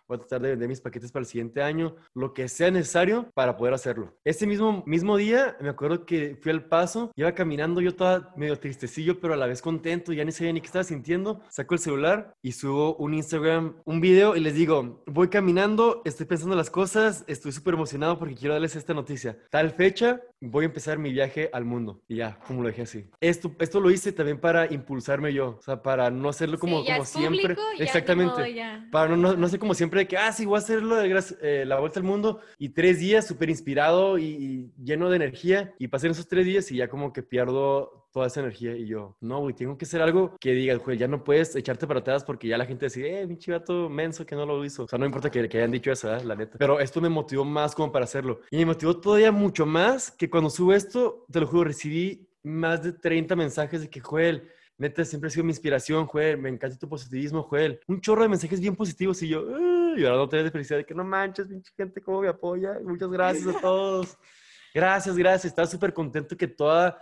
voy a tratar de vender mis paquetes para el siguiente año, lo que sea necesario para poder hacerlo. Ese mismo, mismo día, me acuerdo que fui al paso, iba caminando yo toda medio tristecillo, pero a la vez contento, ya ni sabía ni qué estaba sintiendo. Saco el celular y subo un Instagram, un video y les digo, voy caminando, estoy pensando las cosas, estoy súper emocionado porque quiero darles esta noticia. Tal fecha, voy a empezar mi viaje al mundo. Y ya, como lo dejé así. Esto, esto lo hice también para impulsarme yo, o sea, para no hacerlo como, como siempre. Exactamente. para no, no, no ser como siempre de que, ah, sí, voy a hacerlo de eh, la vuelta al mundo y tres días súper inspirado y, lleno de energía y pasé esos tres días y ya como que pierdo toda esa energía y yo, no, güey, tengo que hacer algo que diga, güey, ya no puedes echarte para atrás porque ya la gente dice, eh, mi chivato menso que no lo hizo. O sea, no importa que, que hayan dicho eso, ¿eh? la neta. Pero esto me motivó más como para hacerlo. Y me motivó todavía mucho más que cuando subo esto, te lo juro, recibí más de 30 mensajes de que, Joel, neta, siempre ha sido mi inspiración, Joel, me encanta tu positivismo, Joel. Un chorro de mensajes bien positivos y yo, uh, llorando de felicidad de que no manches, pinche gente, cómo me apoya. Muchas gracias a todos. Gracias, gracias. Estaba súper contento que toda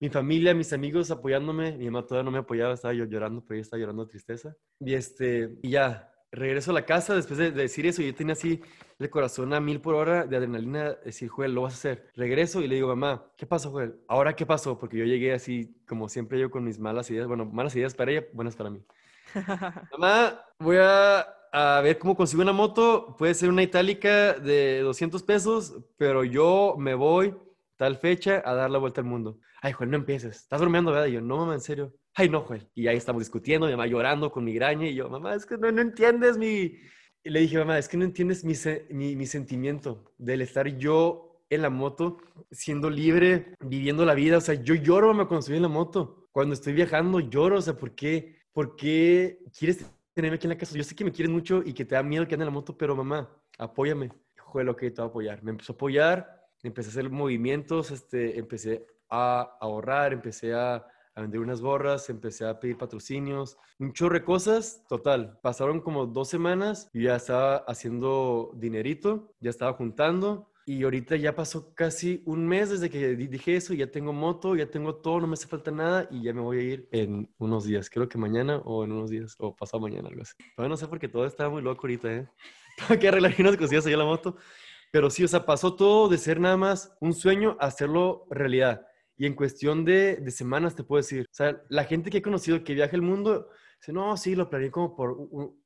mi familia, mis amigos apoyándome. Mi mamá todavía no me apoyaba, estaba yo llorando, pero ella estaba llorando de tristeza. Y, este, y ya, regreso a la casa después de, decir eso. Yo tenía así el corazón a mil por hora de adrenalina. Decir, Joel, lo vas a hacer. Regreso y le digo, mamá, ¿qué pasó, Joel? ¿Ahora qué pasó? Porque yo llegué así, como siempre yo, con mis malas ideas. Bueno, malas ideas para ella, buenas para mí. mamá, voy a, a ver cómo consigo una moto. Puede ser una itálica de 200 pesos, pero yo me voy tal fecha a dar la vuelta al mundo. Ay, Joel, no empieces. Estás bromeando, ¿verdad? Y yo, no, mamá, en serio ay, no, Joel. Y ahí estamos discutiendo, mi mamá llorando con migraña y yo, mamá, es que no, no entiendes mi... Y le dije, mamá, es que no entiendes mi, mi, mi sentimiento del estar yo en la moto, siendo libre, viviendo la vida. O sea, yo lloro, mamá, cuando estoy en la moto. Cuando estoy viajando, lloro. O sea, ¿por qué, ¿por qué quieres tenerme aquí en la casa? Yo sé que me quieres mucho y que te da miedo que ande en la moto, pero mamá, apóyame. Joel, ok, te voy a apoyar. Me empezó a apoyar, empecé a hacer movimientos, este, empecé a ahorrar, empecé a a vender unas gorras, empecé a pedir patrocinios, un chorro de cosas. Total, pasaron como dos semanas y ya estaba haciendo dinerito, ya estaba juntando. Y ahorita ya pasó casi un mes desde que dije eso, ya tengo moto, ya tengo todo, no me hace falta nada y ya me voy a ir en unos días, creo que mañana o en unos días, o pasado mañana, algo así. Todavía no sé porque todo está muy loco ahorita, ¿eh? Tengo que arreglar unas cosillas allá la moto, Pero sí, o sea, pasó todo de ser nada más un sueño a hacerlo realidad. Y en cuestión de, de semanas, te puedo decir, o sea, la gente que he conocido que viaja el mundo, dice, no, sí, lo planeé como por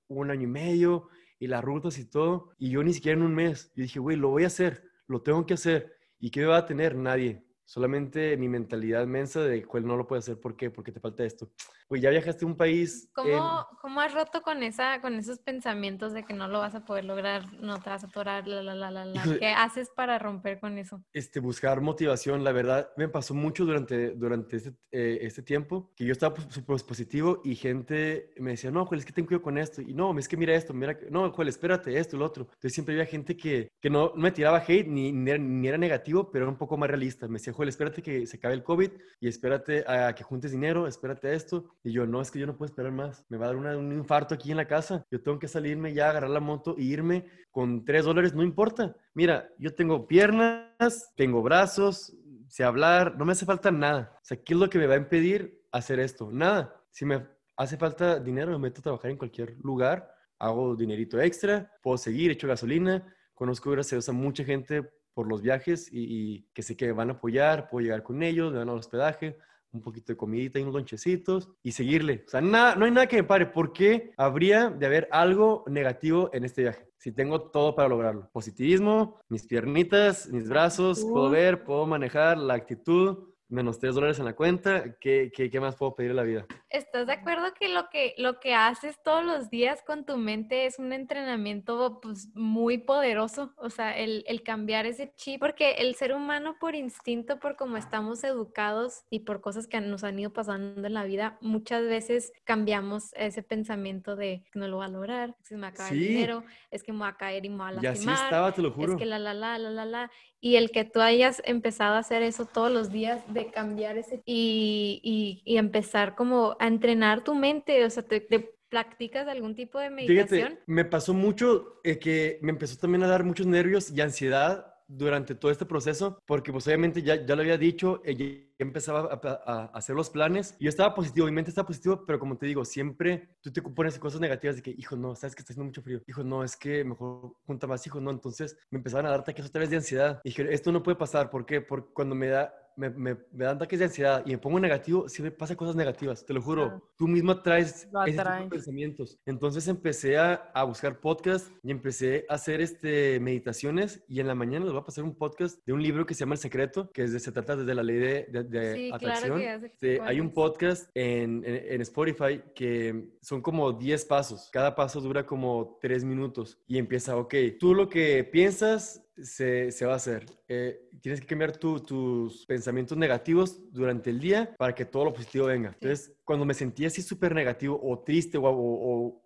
un, año y medio y las rutas y todo. Y yo ni siquiera en un mes. Yo dije, güey, lo voy a hacer, lo tengo que hacer. ¿Y qué va a tener? Nadie. Solamente mi mentalidad mensa de cuál no lo puede hacer. ¿Por qué? Porque te falta esto. Pues ya viajaste a un país. ¿Cómo, en- cómo has roto con, esa, con esos pensamientos de que no lo vas a poder lograr, no te vas a atorar, la, la, la, la, la? ¿Qué haces para romper con eso? este, buscar motivación. La verdad, me pasó mucho durante, durante este, eh, este tiempo que yo estaba pues, súper positivo y gente me decía, no, Joel, es que ten cuidado con esto. Y no, es que mira esto, mira, no, Joel, espérate, esto, lo otro. Entonces siempre había gente que, que no, no me tiraba hate ni, ni, era, ni era negativo, pero era un poco más realista. Me decía, Joel, espérate que se acabe el COVID y espérate a que juntes dinero, espérate a esto. Y yo, no, es que yo no puedo esperar más. Me va a dar una- un infarto aquí en la casa. Yo tengo que salirme ya, agarrar la moto e irme con tres dólares, no importa. Mira, yo tengo piernas, tengo brazos, sé hablar, no me hace falta nada. O sea, ¿qué es lo que me va a impedir hacer esto? Nada. Si me hace falta dinero, me meto a trabajar en cualquier lugar, hago dinerito extra, puedo seguir, echo gasolina. Conozco, gracias a mucha gente por los viajes y, que sé que van a apoyar, puedo llegar con ellos, me dan el hospedaje, un poquito de comidita y unos lonchecitos y seguirle. O sea, nada, no hay nada que me pare. ¿Por qué habría de haber algo negativo en este viaje? Si tengo todo para lograrlo. Positivismo, mis piernitas, mis brazos, puedo ver, puedo manejar la actitud, menos tres dólares en la cuenta. ¿Qué, qué, qué más puedo pedir en la vida? ¿Estás de acuerdo que lo que lo que haces todos los días con tu mente es un entrenamiento pues muy poderoso? O sea, el, el cambiar ese chip, porque el ser humano por instinto, por cómo estamos educados y por cosas que nos han ido pasando en la vida, muchas veces cambiamos ese pensamiento de que no lo voy a lograr, que se me va a acabar el Sí. dinero, es que me voy a caer y me voy a Y así lastimar. estaba, te lo Es juro. que la, la, la, la, la, la. Y el que tú hayas empezado a hacer eso todos los días, de cambiar ese y, y, y empezar como a entrenar tu mente, o sea, te, te practicas algún tipo de meditación. Fíjate, me pasó mucho eh, que me empezó también a dar muchos nervios y ansiedad durante todo este proceso, porque pues obviamente ya, ya lo había dicho, ya empezaba a, hacer los planes y yo estaba positivo, mi mente estaba positivo, pero como te digo, siempre tú te pones cosas negativas de que, hijo, no, sabes que está haciendo mucho frío, hijo, no, es que mejor junta más, hijo, no, entonces me empezaban a dar ataques otra vez de ansiedad. Dije, esto no puede pasar, ¿por qué? Porque cuando me da... Me, me, me dan ataques de ansiedad y me pongo negativo, siempre pasan cosas negativas, te lo juro. Claro. Tú mismo atraes Lo ese tipo de pensamientos. Entonces empecé a, a buscar podcasts y empecé a hacer este, meditaciones y en la mañana les voy a pasar un podcast de un libro que se llama El Secreto, que es de- se trata desde la ley de, de- de Sí, claro atracción. Este, cuál hay un podcast en, en- en Spotify que son como 10 pasos. Cada paso dura como 3 minutos y empieza, ok, tú lo que piensas se, se va a hacer. Eh, tienes que cambiar tu- tus pensamientos negativos durante el día para que todo lo positivo venga. Entonces, cuando me sentía así súper negativo o triste o, o-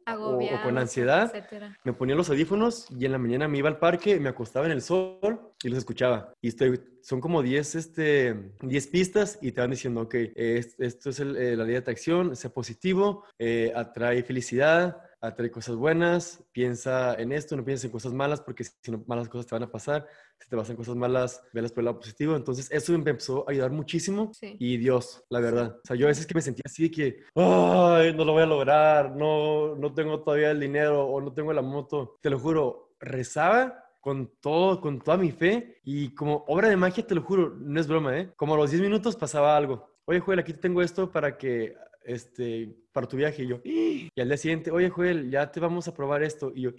con ansiedad, etcétera. me ponía los audífonos y en la mañana me iba al parque, me acostaba en el sol y los escuchaba. Y estoy, son como 10, este, 10 pistas y te van diciendo, ok, es- esto es el- eh, la ley de atracción, sea positivo, eh, atrae felicidad, atrae cosas buenas, piensa en esto, no pienses en cosas malas porque si no, malas cosas te van a pasar. Si te pasan cosas malas, velas por el lado positivo. Entonces, eso me empezó a ayudar muchísimo. Sí. Y Dios, la verdad. O sea, yo a veces que me sentía así de que, ay, no lo voy a lograr, no, no tengo todavía el dinero o no tengo la moto. Te lo juro, rezaba con todo, con toda mi fe y como obra de magia, te lo juro, no es broma, ¿eh? Como a los 10 minutos pasaba algo. Oye, Joel, aquí tengo esto para que, este, para tu viaje. Y yo, y al día siguiente, oye, Joel, ya te vamos a probar esto. Y yo,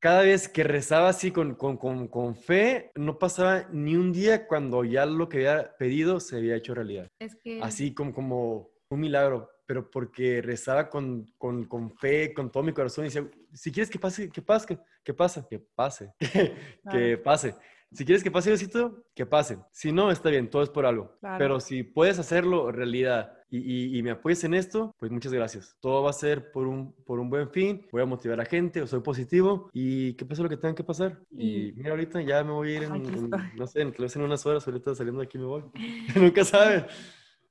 cada vez que rezaba así con, con, con, con fe, no pasaba ni un día cuando ya lo que había pedido se había hecho realidad Es que así como, como un milagro, pero porque rezaba con, con, con fe, con todo mi corazón y decía, si quieres que pase, que pase, que pase, que pase, que pase. Si quieres que pase, Diosito, que pase. Si no, está bien, todo es por algo. Claro. Pero si puedes hacerlo realidad y, y- y me apoyas en esto, pues muchas gracias. Todo va a ser por un, por un buen fin. Voy a motivar a gente, soy positivo y que pase lo que tenga que pasar. Y mira, ahorita ya me voy a ir en, en- no sé, en, en unas horas, ahorita saliendo de aquí me voy. Nunca sabes.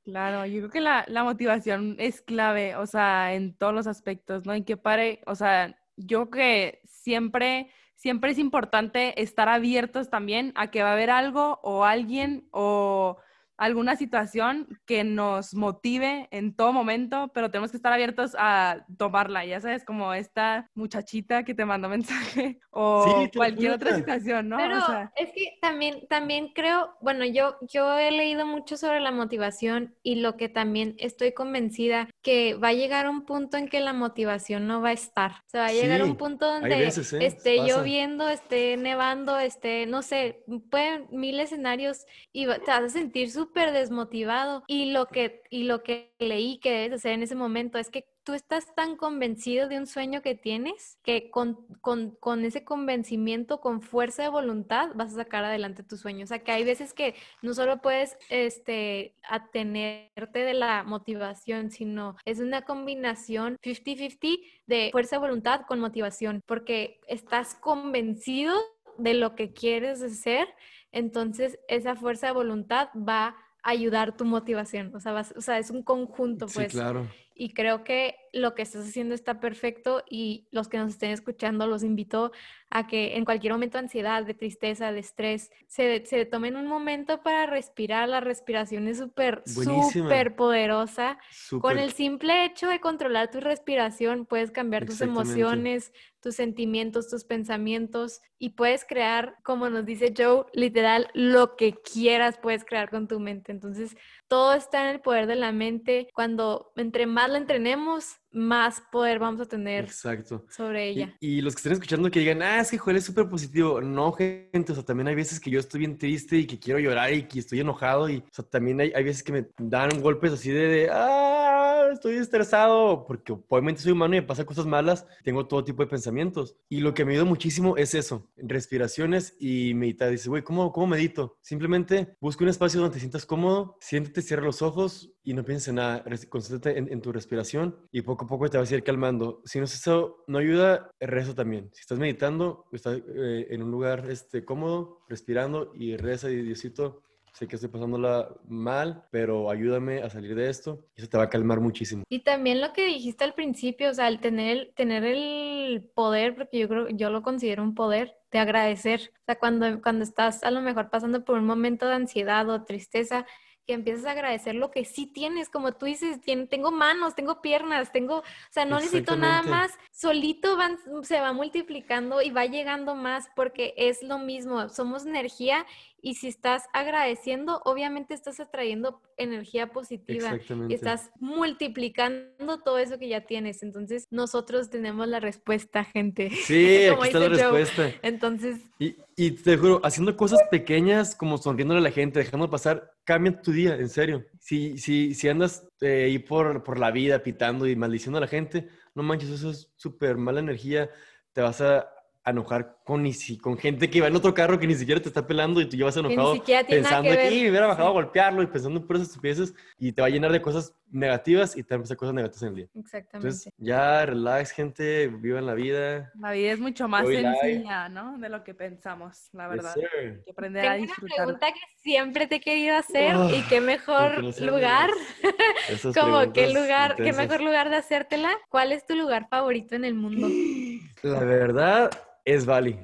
Claro, yo creo que la, la motivación es clave, o sea, en todos los aspectos, ¿no? Y que pare, o sea, yo creo que siempre, siempre es importante estar abiertos también a que va a haber algo o alguien o alguna situación que nos motive en todo momento, pero tenemos que estar abiertos a tomarla, ya sabes, como esta muchachita que te mandó mensaje o cualquier otra situación, ¿no? Pero es que también, también creo, bueno, yo, yo he leído mucho sobre la motivación y lo que también estoy convencida que va a llegar un punto en que la motivación no va a estar. O sea, va a llegar un punto donde ¿eh? esté lloviendo, esté nevando, esté, no sé, pueden mil escenarios y te vas a sentir súper desmotivado. Y lo que, y lo que leí que debes hacer en ese momento es que tú estás tan convencido de un sueño que tienes que con, con, con, ese convencimiento, con fuerza de voluntad, vas a sacar adelante tu sueño. O sea, que hay veces que no solo puedes este, atenerte de la motivación, sino es una combinación 50-50 de fuerza de voluntad con motivación, porque estás convencido de lo que quieres hacer, entonces esa fuerza de voluntad va a ayudar tu motivación. O sea, o sea es un conjunto, pues. Sí, claro. Y creo que lo que estás haciendo está perfecto y los que nos estén escuchando los invito a que en cualquier momento de ansiedad, de tristeza, de estrés, se, se tomen un momento para respirar. La respiración es súper, súper poderosa. Con el simple hecho de controlar tu respiración, puedes cambiar tus emociones, tus sentimientos, tus pensamientos y puedes crear, como nos dice Joe, literal, lo que quieras puedes crear con tu mente. Entonces, todo está en el poder de la mente. Cuando entre más la entrenemos, más poder vamos a tener Exacto. sobre ella. Y, los que estén escuchando que digan, ah, es que Joel es súper positivo. No, gente, o sea, también hay veces que yo estoy bien triste y que quiero llorar y que estoy enojado. Y, o sea, también hay, hay veces que me dan golpes así de, de ah, estoy estresado, porque obviamente soy humano y me pasan cosas malas, tengo todo tipo de pensamientos. Y lo que me ayuda muchísimo es eso, respiraciones y meditar. Dice, güey, ¿cómo, ¿cómo medito? Simplemente busca un espacio donde te sientas cómodo, siéntate, cierra los ojos y no pienses en nada, concéntrate en, tu respiración y poco a poco te vas a ir calmando. Si no eso no ayuda, rezo también. Si estás meditando, estás eh, en un lugar este, cómodo, respirando y reza y Diosito, sé que estoy pasándola mal, pero ayúdame a salir de esto eso te va a calmar muchísimo. Y también lo que dijiste al principio, o sea, el tener, tener el poder, porque yo creo, yo lo considero un poder de agradecer. O sea, cuando, cuando estás a lo mejor pasando por un momento de ansiedad o tristeza, que empiezas a agradecer lo que sí tienes, como tú dices, tengo manos, tengo piernas, tengo, o sea, no necesito nada más, solito van, se va multiplicando y va llegando más porque es lo mismo, somos energía y si estás agradeciendo, obviamente estás atrayendo energía positiva y estás multiplicando todo eso que ya tienes. Entonces, nosotros tenemos la respuesta, gente. Sí, aquí está la respuesta. Entonces... Y, y, te juro, haciendo cosas pequeñas como sonriéndole a la gente, dejando pasar, cambia tu día, en serio. Si, si, si andas eh, ahí por, por la vida pitando y maldiciendo a la gente, no manches, eso es súper mala energía. Te vas a a enojar con, con gente que va en otro carro que ni siquiera te está pelando y tú llevas enojado pensando que, me hubiera bajado a golpearlo y pensando en esas estupideces y te va a llenar de cosas negativas y te van a empezar cosas negativas en el día. Exactamente. Entonces, ya relax, gente, vivan la vida. La vida es mucho más sencilla, ¿no? De lo que pensamos, la verdad. Hay que aprender a disfrutar. una pregunta que siempre te he querido hacer y qué mejor lugar, como qué lugar, qué mejor lugar de hacértela. ¿Cuál es tu lugar favorito en el mundo? La verdad es Bali.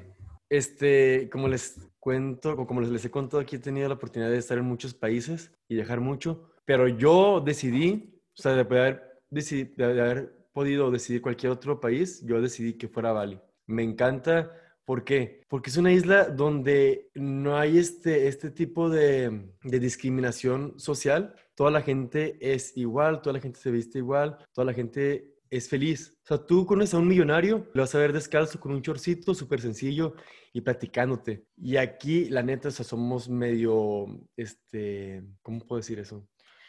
Este, como les cuento, como les, he contado, aquí he tenido la oportunidad de estar en muchos países y viajar mucho, pero yo decidí, o sea, de haber, de haber podido decidir cualquier otro país, yo decidí que fuera Bali. Me encanta. ¿Por qué? Porque es una isla donde no hay este, este tipo de, de discriminación social. Toda la gente es igual, toda la gente se viste igual, toda la gente es feliz. O sea, tú conoces a un millonario, lo vas a ver descalzo con un chorcito súper sencillo y platicándote. Y aquí, la neta, o sea, somos medio, este, ¿cómo puedo decir eso?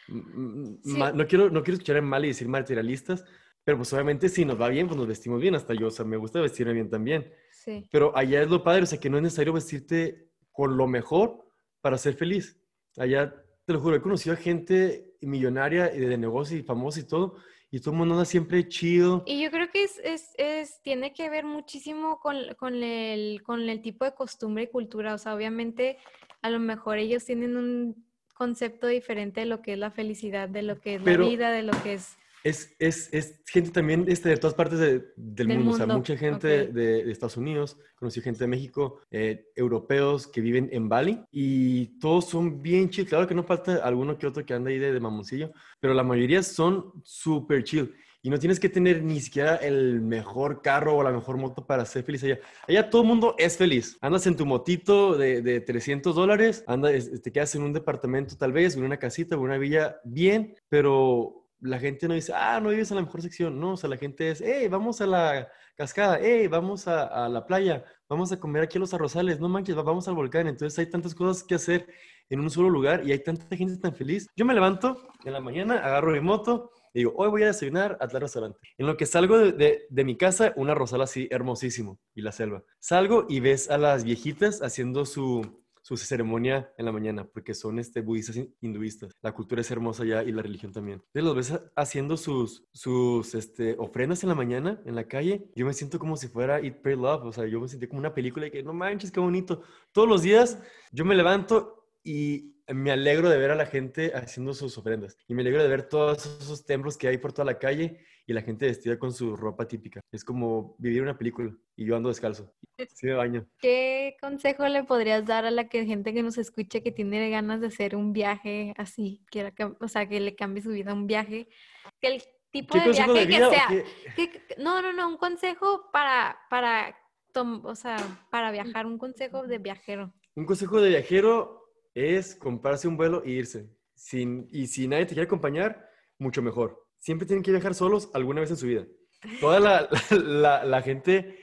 No, quiero, no quiero escuchar en mal y decir materialistas, pero pues obviamente si nos va bien, pues nos vestimos bien. Hasta yo, o sea, me gusta vestirme bien también. Sí. Pero allá es lo padre, o sea, que no es necesario vestirte con lo mejor para ser feliz. Allá, te lo juro, he conocido a gente millonaria y de negocio y famosa y todo, y todo el mundo anda siempre chido. Y yo creo que es, es, es tiene que ver muchísimo con, con, el, con el tipo de costumbre y cultura. O sea, obviamente, a lo mejor ellos tienen un concepto diferente de lo que es la felicidad, de lo que es la vida, de lo que es Es, es, es gente también este, de todas partes de- del, Del mundo. O sea, mundo, mucha gente de Estados Unidos, conocí gente de México, eh, europeos que viven en Bali y todos son bien chill. Claro que no falta alguno que otro que anda ahí de, de mamoncillo, pero la mayoría son súper chill. Y no tienes que tener ni siquiera el mejor carro o la mejor moto para ser feliz allá. Allá todo el mundo es feliz. Andas en tu motito de, de 300 dólares, andas, te quedas en un departamento tal vez, en una casita, en una villa, bien, pero la gente no dice, ah, no vives en la mejor sección. No, o sea, la gente es, hey, vamos a la cascada, hey, vamos a, a la playa, vamos a comer aquí a los arrozales, no manches, va- vamos al volcán. Entonces hay tantas cosas que hacer en un solo lugar y hay tanta gente tan feliz. Yo me levanto en la mañana, agarro mi moto y digo, hoy voy a desayunar a tal restaurante. En lo que salgo de, de- mi casa, una rosal así hermosísimo y la selva. Salgo y ves a las viejitas haciendo su, su ceremonia en la mañana, porque son este, budistas hin- hinduistas. La cultura es hermosa ya y la religión también. Entonces los ves ha- haciendo sus, sus este, ofrendas en la mañana, en la calle. Yo me siento como si fuera Eat, Pray, Love. O sea, yo me sentí como una película y que no manches, qué bonito. Todos los días yo me levanto y me alegro de ver a la gente haciendo sus ofrendas. Y me alegro de ver todos esos templos que hay por toda la calle y la gente vestida con su ropa típica. Es como vivir una película y yo ando descalzo. Sí me baño. ¿Qué consejo le podrías dar a la que, gente que nos escuche que tiene ganas de hacer un viaje así, cam- o sea, que le cambie su vida a un viaje? Que el tipo ¿Qué de viaje de que vida sea. que- que- no, no, no, un consejo para, para, o sea, para viajar, un consejo de viajero. Un consejo de viajero es comprarse un vuelo e irse. Sin, y si nadie te quiere acompañar, mucho mejor. Siempre tienen que viajar solos alguna vez en su vida. Toda la, la- gente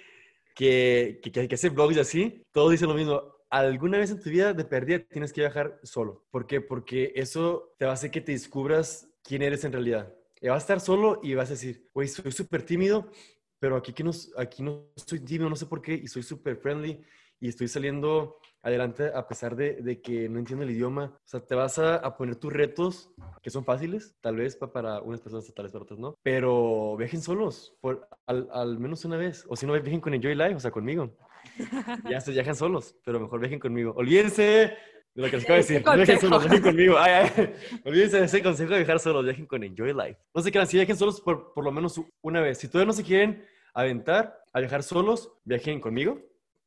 que, que, que hace vlogs y así, todos dicen lo mismo. Alguna vez en tu vida de perdida tienes que viajar solo. ¿Por qué? Porque eso te va a hacer que te descubras quién eres en realidad. Y vas a estar solo y vas a decir, güey, soy súper tímido, pero aquí, que no, aquí no soy tímido, no sé por qué, y soy súper friendly y estoy saliendo adelante a pesar de, de que no entiendo el idioma. O sea, te vas a, a poner tus retos, que son fáciles, tal vez pa- para unas personas, tal vez para otras no, pero viajen solos, por, al, al menos una vez. O si no, viajen con Enjoy Life, o sea, conmigo. Ya se viajan solos, pero mejor viajen conmigo. Olvídense de lo que les acabo de decir. No viajen solos, viajen conmigo. Ay, ay. Olvídense de ese consejo de viajar solos, viajen con Enjoy Life. No se crean, si viajen solos por, por lo menos una vez. Si todavía no se quieren aventar a viajar solos, viajen conmigo,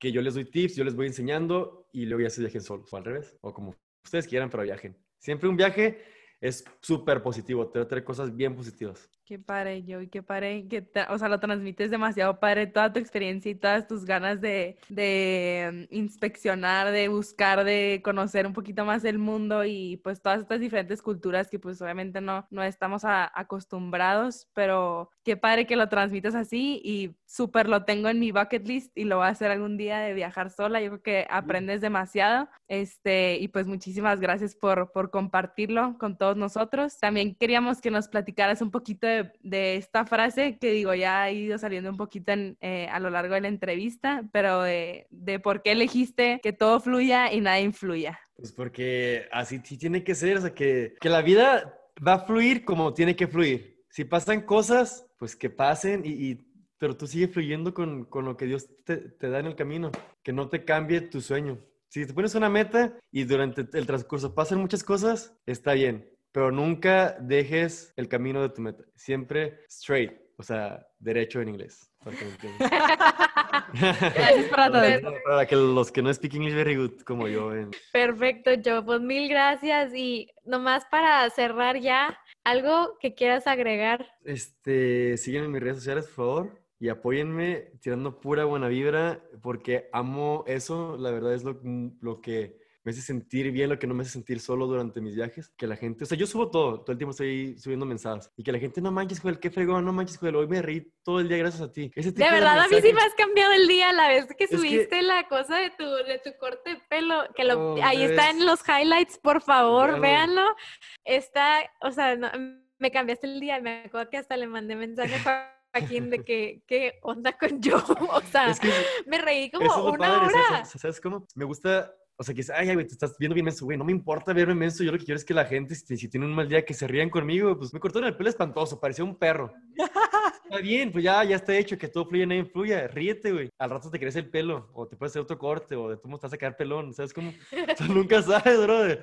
que yo les doy tips, yo les voy enseñando y luego ya se viajen solos, o al revés, o como ustedes quieran, pero viajen. Siempre un viaje es súper positivo, te va a traer cosas bien positivas. Qué padre, Joey, qué padre, que o sea, lo transmites demasiado padre, toda tu experiencia y todas tus ganas de, de mm, inspeccionar, de buscar, de conocer un poquito más el mundo y pues todas estas diferentes culturas que pues obviamente no, no estamos a- acostumbrados, pero qué padre que lo transmites así y súper lo tengo en mi bucket list y lo voy a hacer algún día de viajar sola, yo creo que aprendes demasiado, este, y pues muchísimas gracias por, por compartirlo con todos nosotros. También queríamos que nos platicaras un poquito de, de esta frase que digo, ya ha ido saliendo un poquito eh, a lo largo de la entrevista, pero de, de por qué elegiste que todo fluya y nada influya. Pues porque así sí tiene que ser, o sea, que, que la vida va a fluir como tiene que fluir. Si pasan cosas, pues que pasen, y, pero tú sigue fluyendo con, con lo que Dios te, te da en el camino, que no te cambie tu sueño. Si te pones una meta y durante el transcurso pasan muchas cosas, está bien, pero nunca dejes el camino de tu meta. Siempre straight, o sea, derecho en inglés. para que. Gracias para todo. Para, que los que no speak English very good, como yo. en- Perfecto, Joe. Pues mil gracias. Y nomás para cerrar ya, algo que quieras agregar. Este, síguenme en mis redes sociales, por favor, y apóyenme tirando pura buena vibra, porque amo eso. La verdad es lo, lo que me hace sentir bien, lo que no me hace sentir solo durante mis viajes. Que la gente, o sea, yo subo todo, todo el tiempo estoy subiendo mensajes. Y que la gente, no manches, Joel, qué fregón, no manches, Joel, hoy me reí todo el día gracias a ti. Ese tipo De verdad, a mí sí me has cambiado el día la vez que que- subiste la cosa de tu, de tu corte de pelo. Que lo, Oh, ahí está en los highlights, por favor, Véanlo. véanlo. Está, o sea, no- me cambiaste el día. Me acuerdo que hasta le mandé mensaje a Joaquín de que, ¿qué onda con yo? O sea, Es que me reí como es una padre, hora. ¿sabes? ¿sabes cómo? Me gusta, o sea, que es, ay, güey, te estás viendo bien menso, güey, no me importa verme menso, yo lo que quiero es que la gente, si, si tiene un mal día, que se rían conmigo, pues me cortaron el pelo espantoso, parecía un perro. Está bien, pues ya, ya está hecho, que todo fluya, nadie influya, ríete, güey. Al rato te crece el pelo, o te puedes hacer otro corte, o de tú estás a quedar pelón, ¿sabes cómo? Tú nunca sabes, brother.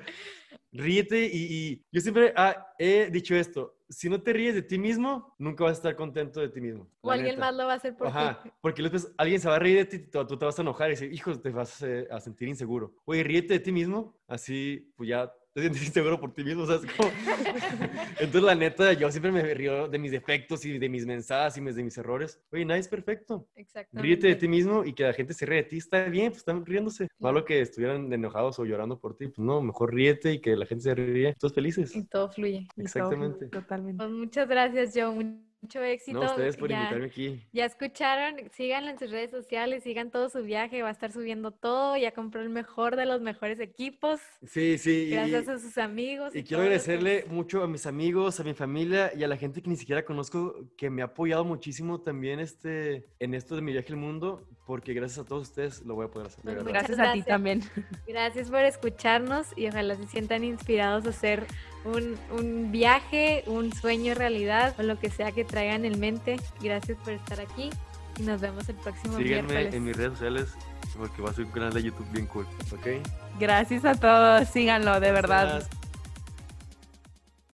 Ríete y, y yo siempre ah, he dicho esto, si no te ríes de ti mismo, nunca vas a estar contento de ti mismo. O alguien neta. más lo va a hacer por Ajá, ti. porque después alguien se va a reír de ti, tú, tú te vas a enojar y decir, hijo, te vas a, a sentir inseguro. Oye, ríete de ti mismo, así pues ya te sientes inseguro por ti mismo, ¿sabes? Como... Entonces, la neta, yo siempre me río de mis defectos y de mis mensajes y de mis errores. Oye, nadie es perfecto. Exactamente. Ríete de ti mismo y que la gente se ríe de ti, está bien, pues están riéndose. Malo que estuvieran enojados o llorando por ti, pues no, mejor ríete y que la gente se ríe, todos felices. Y todo fluye. Todo, Exactamente. Totalmente. Pues muchas gracias, Joe. Mucho éxito. No, ustedes por Ya- invitarme aquí. Ya escucharon, síganlo en sus redes sociales, sigan todo su viaje, va a estar subiendo todo, ya compró el mejor de los mejores equipos, Sí, sí. y- gracias a sus amigos. Y quiero agradecerle mucho a mis amigos, a mi familia y a la gente que ni siquiera conozco, que me ha apoyado muchísimo también este, en esto de mi viaje al mundo, porque gracias a todos ustedes lo voy a poder hacer. verdad. Gracias, a ti también. Gracias por escucharnos y ojalá se sientan inspirados a hacer un, un viaje, un sueño realidad o lo que sea que traigan en mente. Gracias por estar aquí y nos vemos el próximo Síganme miércoles. en mis redes sociales, porque va a ser un canal de YouTube bien cool, ¿ok? Gracias a todos. Síganlo, de verdad. Gracias.